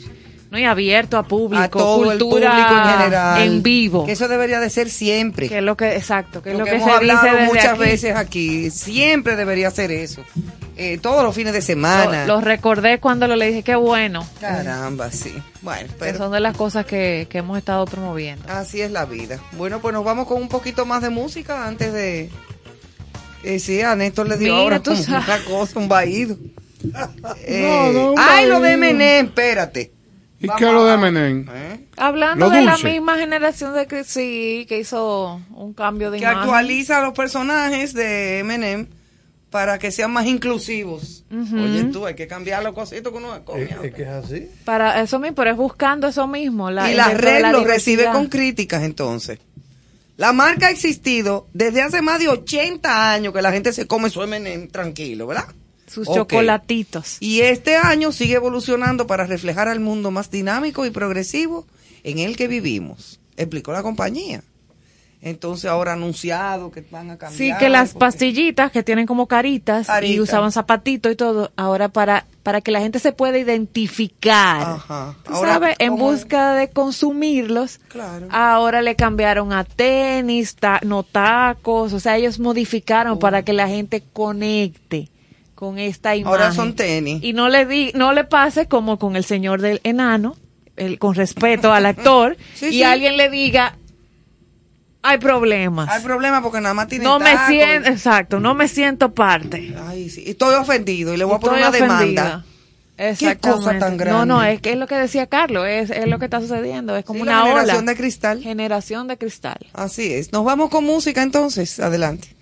¿no? Y abierto a público, a todo el cultura público en general. en vivo. Que eso debería de ser siempre. Que es lo que, exacto, que es lo, que, que, hemos se hablado dice muchas aquí. veces aquí. Siempre debería ser eso. Eh, todos los fines de semana. Lo, lo recordé cuando lo le dije, qué bueno. Caramba, sí. Bueno, Que pero son de las cosas que, que hemos estado promoviendo. así es la vida. Bueno, pues nos vamos con un poquito más de música antes de... Eh, sí, a Néstor le dio Mira, ahora tú como sabes. una cosa, un vaído. Eh, No, no, un ay, lo de. Menem, espérate. ¿Y qué es lo de Menem? ¿Eh? Hablando Lo de la misma generación de que sí, que hizo un cambio de Que imagen. actualiza los personajes de Menem para que sean más inclusivos. Oye, tú, hay que cambiar los cositos que uno come. Es, es que es así. Para eso mismo, pero es buscando eso mismo. La, y la red la lo recibe con críticas entonces. La marca ha existido desde hace más de 80 años que la gente se come su M&M tranquilo, ¿verdad? Sus chocolatitos. Y este año sigue evolucionando para reflejar al mundo más dinámico y progresivo en el que vivimos, explicó la compañía. Entonces ahora anunciado que van a cambiar. Sí, que las porque- pastillitas que tienen como caritas y usaban zapatitos y todo, ahora para para que la gente se pueda identificar. Ajá. Tú Ahora, sabes, en busca de consumirlos, Claro. ahora le cambiaron a tenis, ta- no tacos, o sea, ellos modificaron para que la gente conecte con esta imagen. Ahora son tenis. Y no le di, no le pase como con el señor del enano, el, con respeto al actor, Sí, y sí. alguien le diga, hay problemas. Hay problema porque nada más tiene No me siento, exacto, no me siento parte. Ay, sí. Estoy ofendido y le voy a poner una ofendida. demanda. Exactamente. cosa tan No, no, grande. es que es lo que decía Carlos, es, es lo que está sucediendo, es como Sí, una la ola. generación de cristal. Generación de cristal. Así es. Nos vamos con música entonces. Adelante.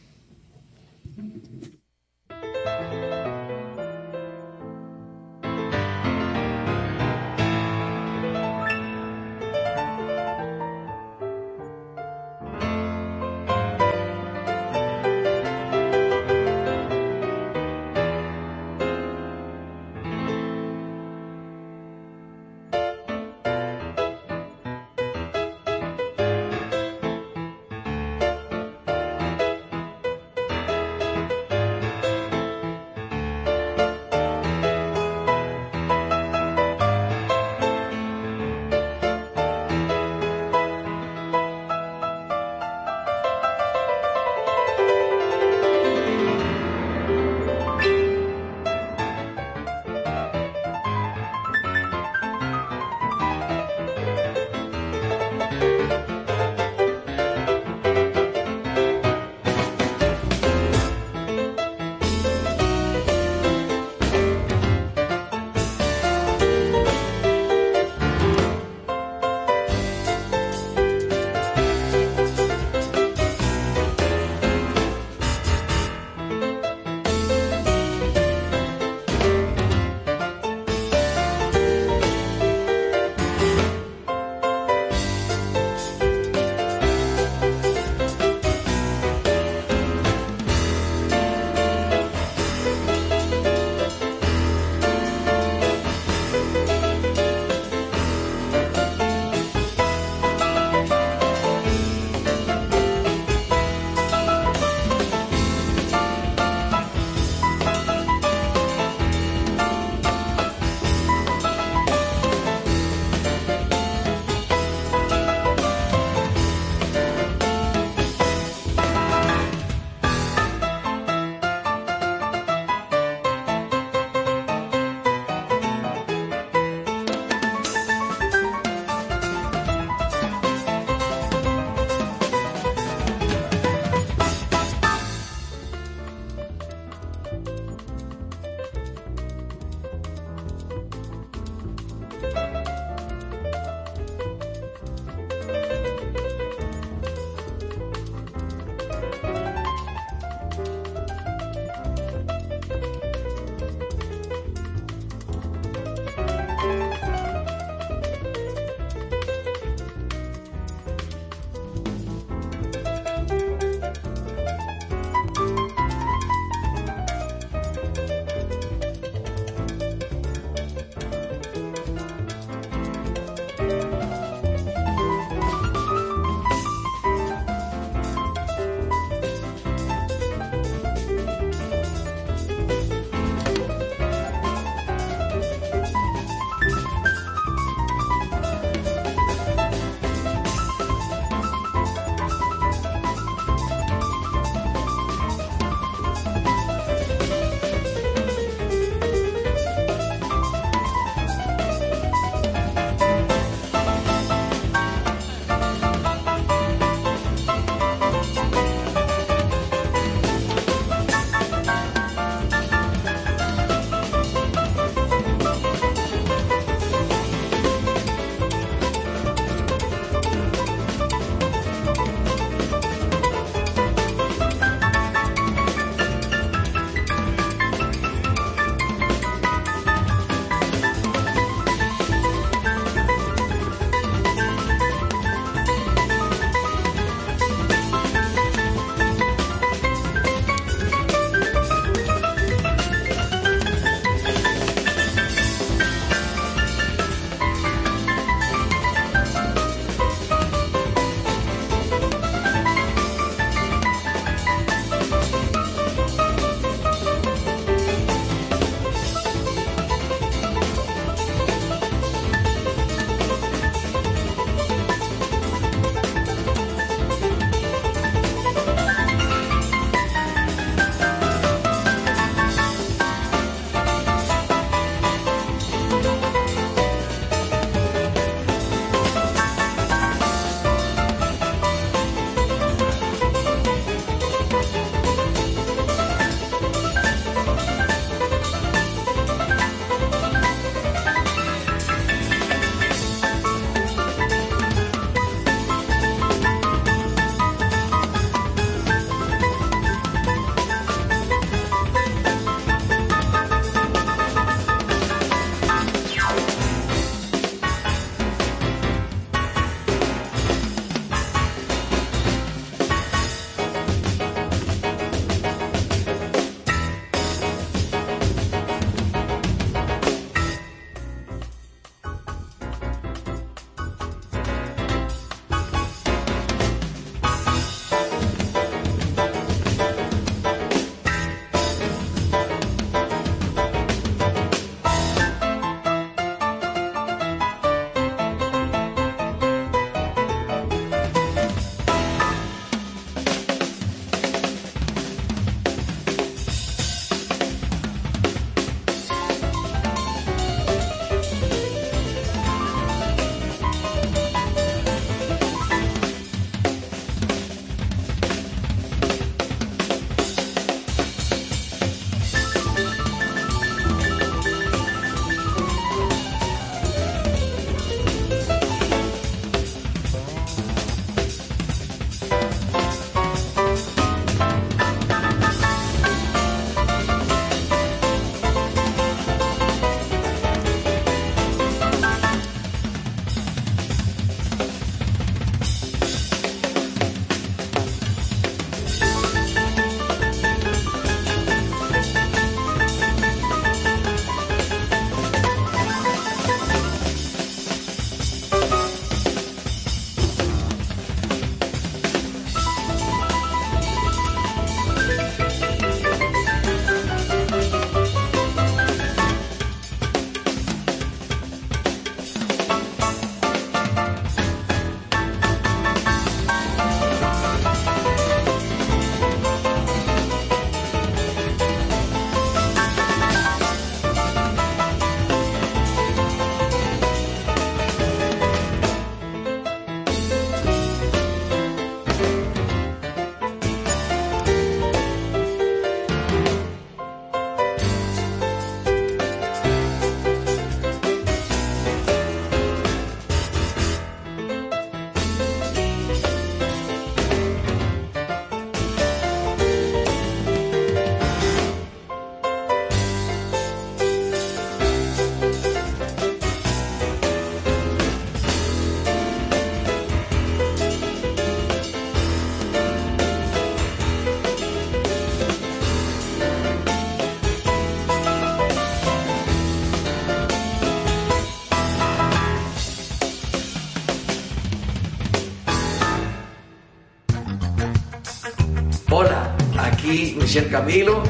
Aquí Michelle Camilo,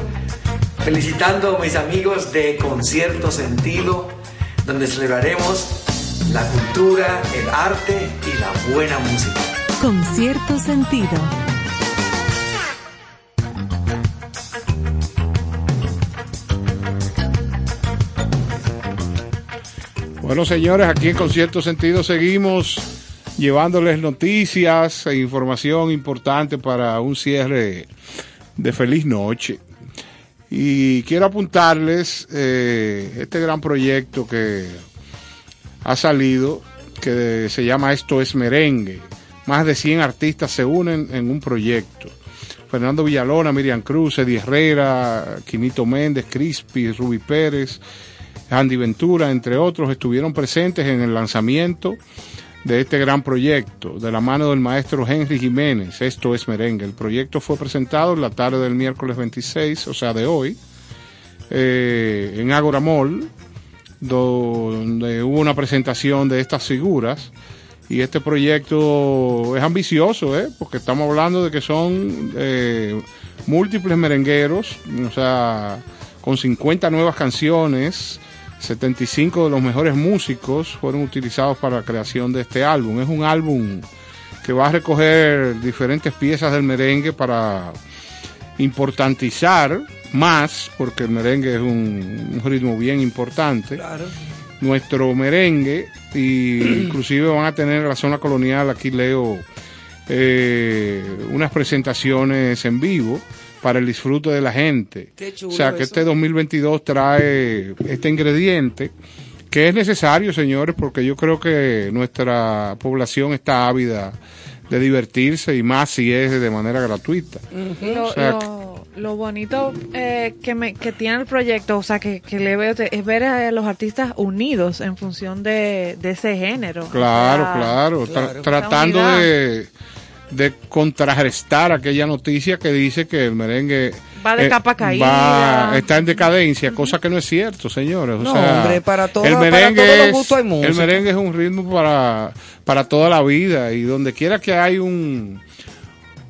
felicitando a mis amigos de Concierto Sentido, donde celebraremos la cultura, el arte y la buena música. Con cierto sentido. Bueno, señores, aquí en Concierto Sentido seguimos llevándoles noticias e información importante para un cierre de feliz noche. Y quiero apuntarles eh, este gran proyecto que ha salido, que se llama Esto es Merengue. Más de 100 artistas se unen en un proyecto. Fernando Villalona, Miriam Cruz, Eddie Herrera, Quinito Méndez, Crispy, Ruby Pérez, Andy Ventura, entre otros, estuvieron presentes en el lanzamiento de este gran proyecto, de la mano del maestro Henry Jiménez. Esto es merengue. El proyecto fue presentado en la tarde del miércoles 26, o sea, de hoy, eh, en Agora Mall, donde hubo una presentación de estas figuras. Y este proyecto es ambicioso, ¿eh? porque estamos hablando de que son eh, múltiples merengueros, o sea, con 50 nuevas canciones, 75 de los mejores músicos fueron utilizados para la creación de este álbum. Es un álbum que va a recoger diferentes piezas del merengue para importantizar más, porque el merengue es un, un ritmo bien importante. Claro. Nuestro merengue, y inclusive van a tener en la zona colonial, aquí leo, eh, unas presentaciones en vivo para el disfrute de la gente. Qué chulo o sea que eso. este 2022 trae este ingrediente que es necesario, señores, porque yo creo que nuestra población está ávida de divertirse y más si es de manera gratuita. Lo, O sea, lo- lo bonito eh, que, me, que tiene el proyecto, o sea, que, que le veo, es ver a los artistas unidos en función de, de ese género. Claro, O sea, claro, tra- tratando de, de contrarrestar aquella noticia que dice que el merengue eh, Va de capa caída. va- está en decadencia, cosa que no es cierto, señores. O No, sea, hombre, para todo- el para merengue todos los es- gustos hay música. El merengue es un ritmo para, para toda la vida y donde quiera que hay un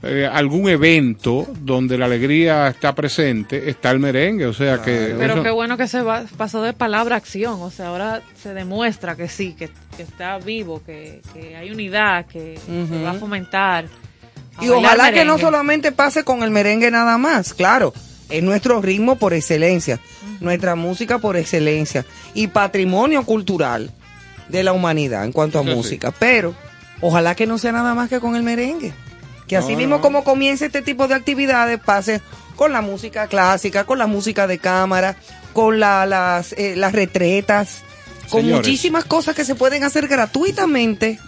eh, algún evento donde la alegría está presente, está el merengue, o sea que Pero eso- qué bueno que se va- pasó de palabra a acción, o sea, ahora se demuestra que sí, que, que está vivo, que, que hay unidad, que se va a fomentar. a Y ojalá que no merengue. solamente pase con el merengue nada más, claro, es nuestro ritmo por excelencia, nuestra música por excelencia y patrimonio cultural de la humanidad en cuanto a Sí, sí. música, pero ojalá que no sea nada más que con el merengue, que así No, mismo no. como comience este tipo de actividades pase con la música clásica, con la música de cámara, con la- las, eh, las retretas, con Señores. muchísimas cosas que se pueden hacer gratuitamente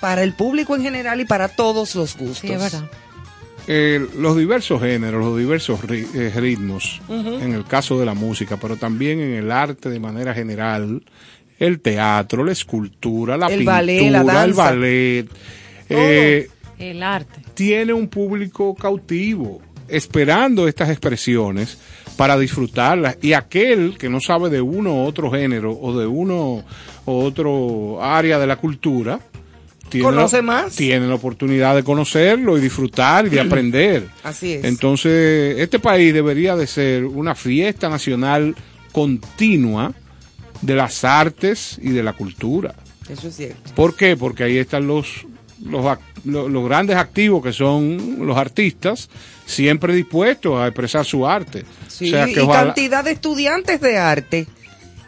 para el público en general y para todos los gustos. Sí, es verdad. eh, los diversos géneros, los diversos ri- eh, ritmos, en el caso de la música, pero también en el arte de manera general, el teatro, la escultura, la El pintura, ballet, la el ballet, eh, El arte. Tiene un público cautivo esperando estas expresiones para disfrutarlas y aquel que no sabe de uno u otro género o de uno u otro área de la cultura tiene Conoce la, más. tiene la oportunidad de conocerlo y disfrutar y de aprender. Así es. Entonces, este país debería de ser una fiesta nacional continua de las artes y de la cultura. Eso es cierto. ¿Por qué? Porque ahí están los, los, los grandes activos que son los artistas, siempre dispuestos a expresar su arte. Sí, o sea que y ojalá- cantidad de estudiantes de arte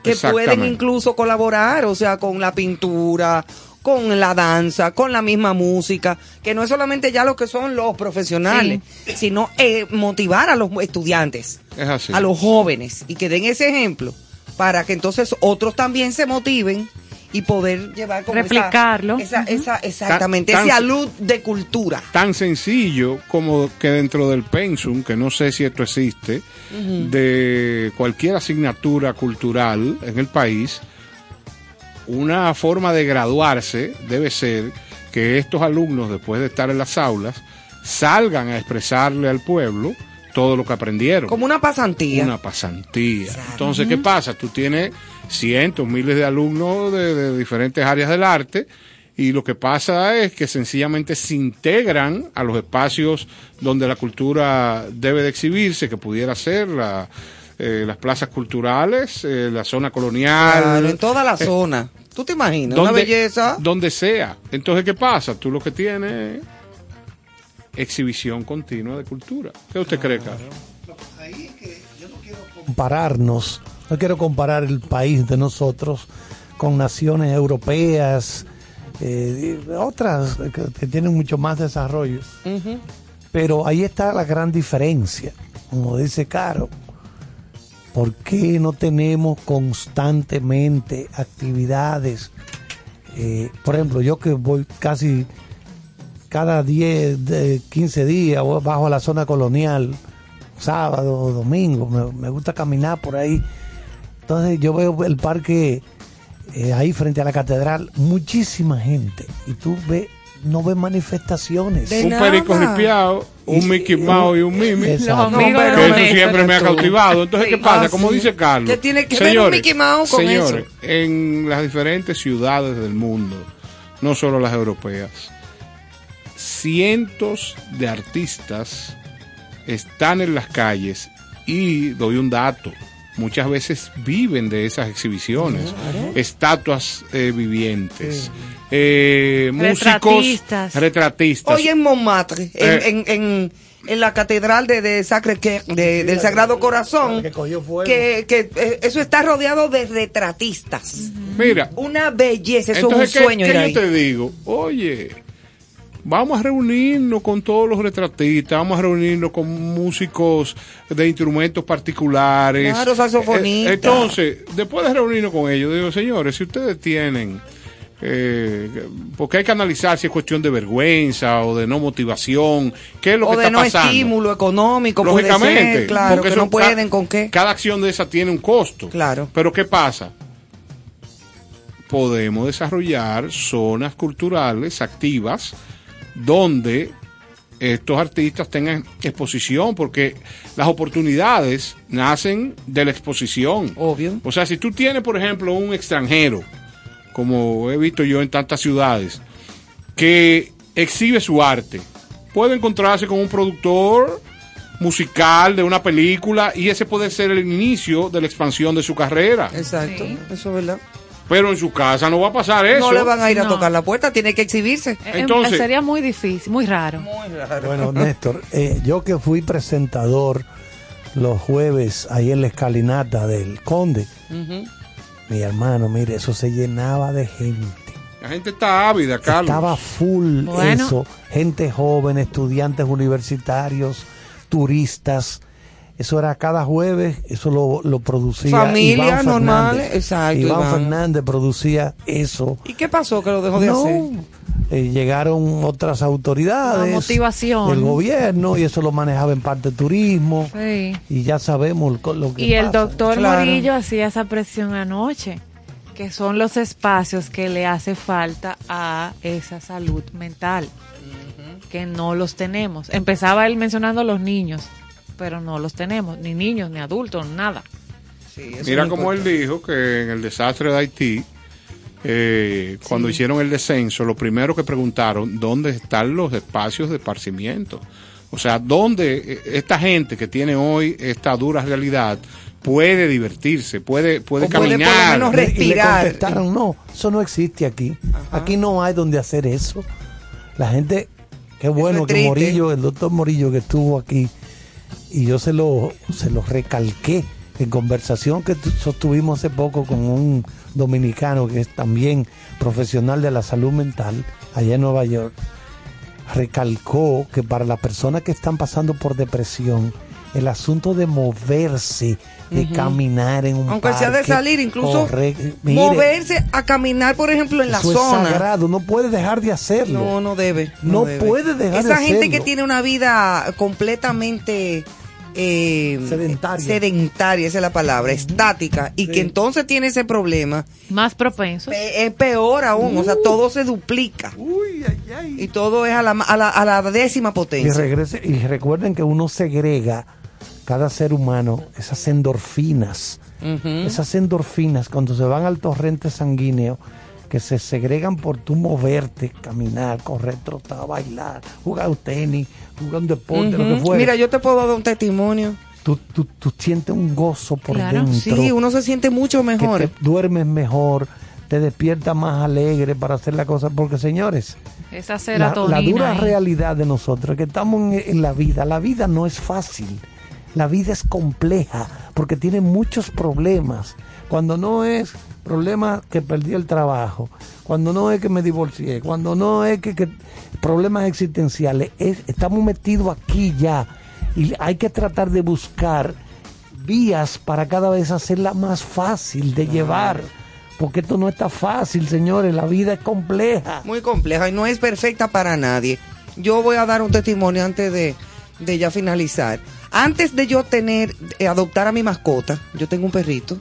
que pueden incluso colaborar, o sea, con la pintura, con la danza, con la misma música, que no es solamente ya lo que son los profesionales, sino eh, motivar a los estudiantes, es así. a los jóvenes, y que den ese ejemplo, para que entonces otros también se motiven y poder llevar como esa- Replicarlo. esa, esa- exactamente, Tan- ese alud de cultura. Tan sencillo como que dentro del pensum, que no sé si esto existe, de cualquier asignatura cultural en el país, una forma de graduarse debe ser que estos alumnos, después de estar en las aulas, salgan a expresarle al pueblo todo lo que aprendieron. Como una pasantía. Una pasantía. Entonces, ¿qué pasa? Tú tienes cientos, miles de alumnos de, de diferentes áreas del arte y lo que pasa es que sencillamente se integran a los espacios donde la cultura debe de exhibirse, que pudiera ser la, eh, las plazas culturales, eh, la zona colonial. Claro, en toda la eh, zona. ¿Tú te imaginas? Una belleza. Donde sea. Entonces, ¿qué pasa? Tú lo que tienes es exhibición continua de cultura. ¿Qué usted cree, Carlos? compararnos, no quiero comparar el país de nosotros con naciones europeas, eh, otras que, que tienen mucho más desarrollo. Pero ahí está la gran diferencia, como dice Caro. ¿Por qué no tenemos constantemente actividades? Eh, por ejemplo, yo que voy casi cada 10, de 15 días bajo a la zona colonial, sábado o domingo, me, me gusta caminar por ahí. Entonces yo veo el parque eh, ahí frente a la catedral, muchísima gente. Y tú ves, no ves manifestaciones. un perico ripiado, un Mickey Mouse y un Mimi. Exacto. Que eso siempre me ha cautivado. Entonces, ¿qué pasa? Ah, Como sí. dice Carlos. ¿Qué tiene que ver un Mickey Mouse con señores, en las diferentes ciudades del mundo, no solo las europeas, cientos de artistas están en las calles y doy un dato. Muchas veces viven de esas exhibiciones, estatuas eh, vivientes, eh, músicos, Retratistas. Hoy en Montmartre, en, Eh. en, en, en la catedral de, de Sacre Cœur, de- del Sagrado Corazón, que, que, eh, eso está rodeado de retratistas. Mira, Una belleza, eso Entonces, es un ¿qué- sueño qué ir yo ahí. te digo? Oye, vamos a reunirnos con todos los retratistas, vamos a reunirnos con músicos de instrumentos particulares. Claro, saxofonistas. Eh, entonces, después de reunirnos con ellos, digo, señores, si ustedes tienen... eh, porque hay que analizar si es cuestión de vergüenza o de no motivación, qué es lo o que de está no pasando. estímulo económico, puede Lógicamente, ser, claro, porque que no pueden, ¿con qué? Cada acción de esa tiene un costo. Claro. Pero ¿qué pasa? Podemos desarrollar zonas culturales activas donde estos artistas tengan exposición, porque las oportunidades nacen de la exposición. Obvio. O sea, si tú tienes, por ejemplo, un extranjero, como he visto yo en tantas ciudades, que exhibe su arte, puede encontrarse con un productor musical de una película y ese puede ser el inicio de la expansión de su carrera. Exacto, eso es verdad. Pero en su casa no va a pasar eso. No le van a ir a tocar la puerta, tiene que exhibirse. Eh, Entonces- sería muy difícil, muy raro. Bueno, Néstor, eh, yo que fui presentador los jueves ahí en la escalinata del Conde, mi hermano, mire, eso se llenaba de gente. La gente está ávida, Carlos. Estaba full Bueno. eso. Gente joven, estudiantes universitarios, turistas. Eso era cada jueves, eso lo, lo producía. Familia Iván normal, Fernández. exacto, Iván, Iván. Fernández producía eso. ¿Y qué pasó que lo dejó de No, hacer? eh, llegaron otras autoridades La motivación. del gobierno y eso lo manejaba en parte turismo Sí. y ya sabemos lo, lo que Y el doctor Claro. Morillo hacía esa presión anoche, que son los espacios que le hace falta a esa salud mental, que no los tenemos. Empezaba él mencionando a los niños, pero no los tenemos, ni niños, ni adultos, nada. Sí, Mira como él dijo que en el desastre de Haití, eh, cuando hicieron el descenso, lo primero que preguntaron, ¿dónde están los espacios de esparcimiento? O sea, ¿dónde eh, esta gente que tiene hoy esta dura realidad puede divertirse, puede, puede O puede por lo caminar? menos le- respirar. Y le contestaron, no, eso no existe aquí. Aquí no hay donde hacer eso. La gente, qué bueno es que triste. Morillo, el doctor Morillo que estuvo aquí, y yo se lo, se lo recalqué en conversación que tu- sostuvimos hace poco con un dominicano que es también profesional de la salud mental allá en Nueva York. Recalcó que para las personas que están pasando por depresión, el asunto de moverse, de caminar en un Aunque sea de parque, salir, incluso correr- mire, moverse a caminar, por ejemplo, en la eso es zona. sagrado, no puede dejar de hacerlo. No, no debe. No debe. puede dejar de Esa gente que hacerlo. tiene una vida completamente eh, Sedentaria. sedentaria, esa es la palabra, estática, y que entonces tiene ese problema, Más propensos. pe- es peor aún, o sea, todo se duplica. Y todo es a la, a la, a la décima Y, potencia. regrese, y recuerden que uno segrega, cada ser humano, esas endorfinas. Esas endorfinas, cuando se van al torrente sanguíneo, que se segregan por tu moverte, caminar, correr, trotar, bailar, jugar un tenis, jugar un deporte, lo que fuera. Mira, yo te puedo dar un testimonio. tú, tú, tú sientes un gozo por Claro. dentro. Sí, uno se siente mucho mejor. Que te duermes mejor, te despiertas más alegre para hacer las cosas. Porque, señores, Esa la, la dura ahí. realidad de nosotros es que estamos en, en la vida. La vida no es fácil. La vida es compleja porque tiene muchos problemas. Cuando no es problema que perdí el trabajo, cuando no es que me divorcié, cuando no es que, que problemas existenciales, es- estamos metidos aquí ya y hay que tratar de buscar vías para cada vez hacerla más fácil de llevar. Porque esto no está fácil, señores, la vida es compleja. Muy compleja y no es perfecta para nadie. Yo voy a dar un testimonio antes de, de ya finalizar. Antes de yo tener, eh, adoptar a mi mascota, yo tengo un perrito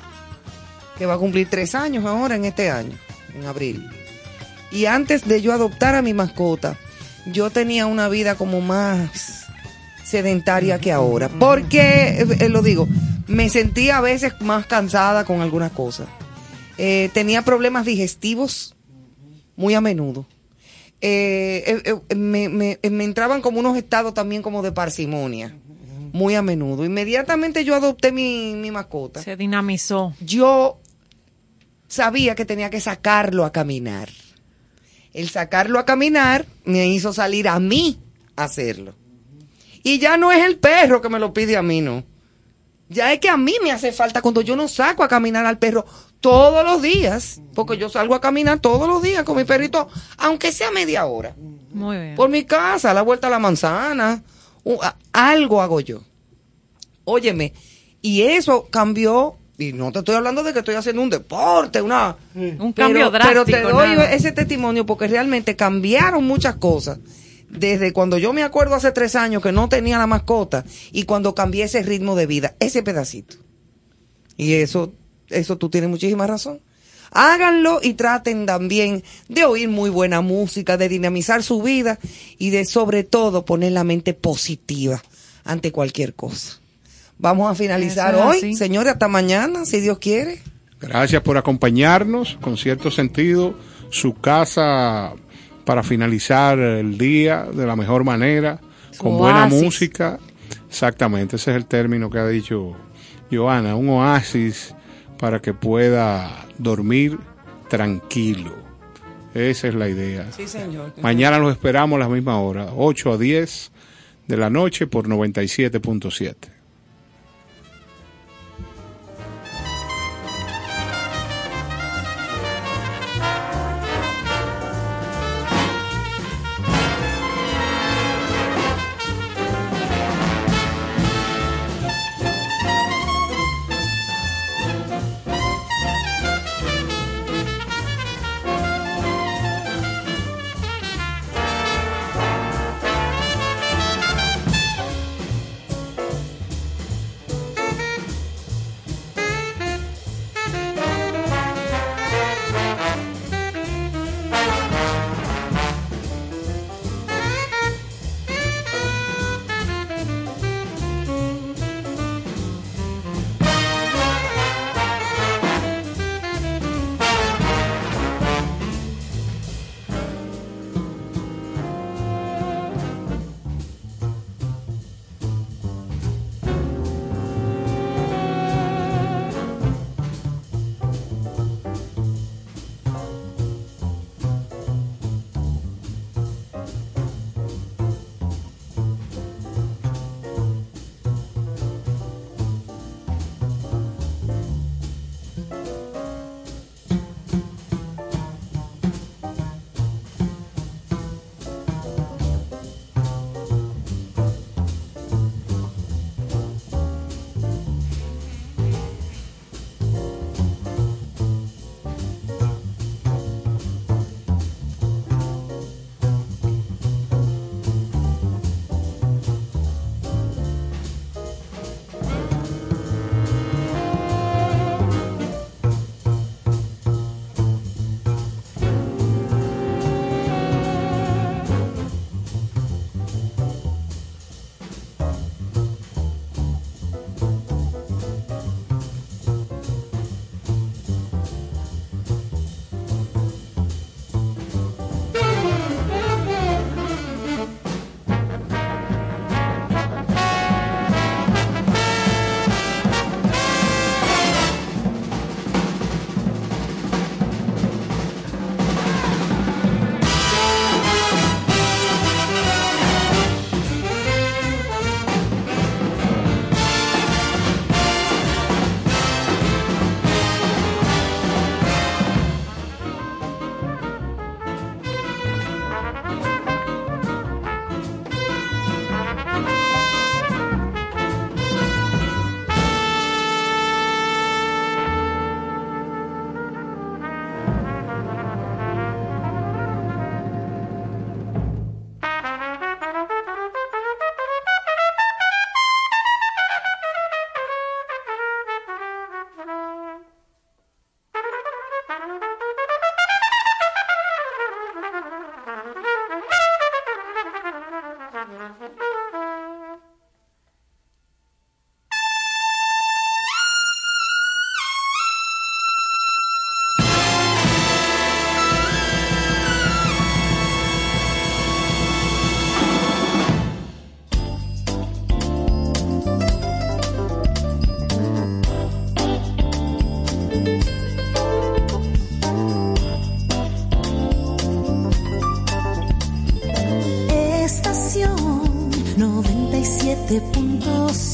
que va a cumplir tres años ahora en este año, en abril. Y antes de yo adoptar a mi mascota, yo tenía una vida como más sedentaria que ahora. Porque, eh, eh, lo digo, me sentía a veces más cansada con algunas cosas. Eh, tenía problemas digestivos muy a menudo. Eh, me, me- me entraban como unos estados también como de parsimonia, muy a menudo. Inmediatamente yo adopté mi, mi mascota. Se dinamizó. Yo sabía que tenía que sacarlo a caminar. El sacarlo a caminar me hizo salir a mí a hacerlo. Y ya no es el perro que me lo pide a mí, no. Ya es que a mí me hace falta cuando yo no saco a caminar al perro todos los días, porque yo salgo a caminar todos los días con mi perrito, aunque sea media hora, Muy bien. por mi casa, a la vuelta a la manzana, u- a- algo hago yo. Óyeme, y eso cambió, y no te estoy hablando de que estoy haciendo un deporte, una... Un cambio Pero te drástico, doy nada. ese testimonio porque realmente cambiaron muchas cosas. Desde cuando yo me acuerdo hace tres años que no tenía la mascota y cuando cambié ese ritmo de vida, ese pedacito. Y eso, eso tú tienes muchísima razón. Háganlo y traten también de oír muy buena música, de dinamizar su vida y de sobre todo poner la mente positiva ante cualquier cosa. Vamos a finalizar hoy, así. señores, hasta mañana, si Dios quiere. Gracias por acompañarnos, con cierto sentido, su casa para finalizar el día de la mejor manera, con buena música. Exactamente, ese es el término que ha dicho Joana, un oasis para que pueda dormir tranquilo. Esa es la idea. Sí, señor. Mañana los esperamos a la misma hora, 8 a 10 de la noche por 97.7. 97.7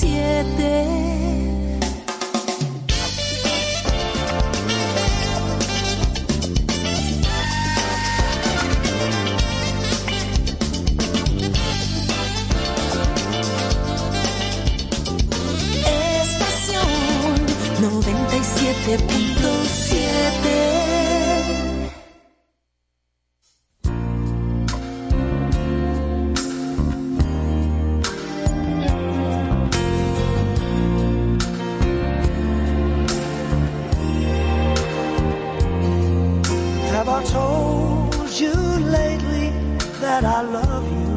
I love you?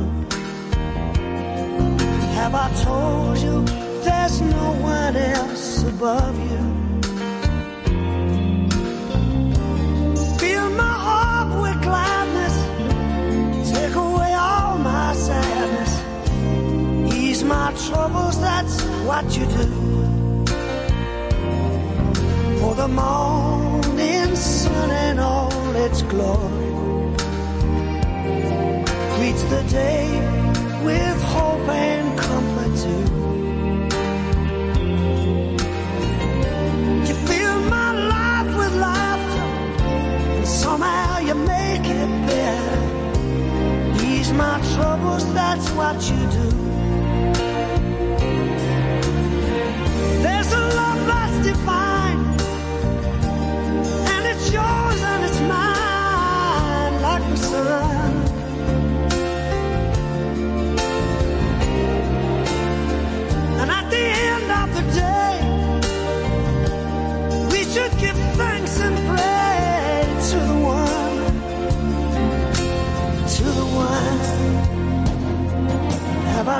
Have I told you there's no one else above you? Fill my heart with gladness, take away all my sadness, ease my troubles, that's what you do. For the morning sun and all its glory the day with hope and comfort too. You fill my life with laughter, and somehow you make it better. Ease my troubles, that's what you do. There's a love that's divine,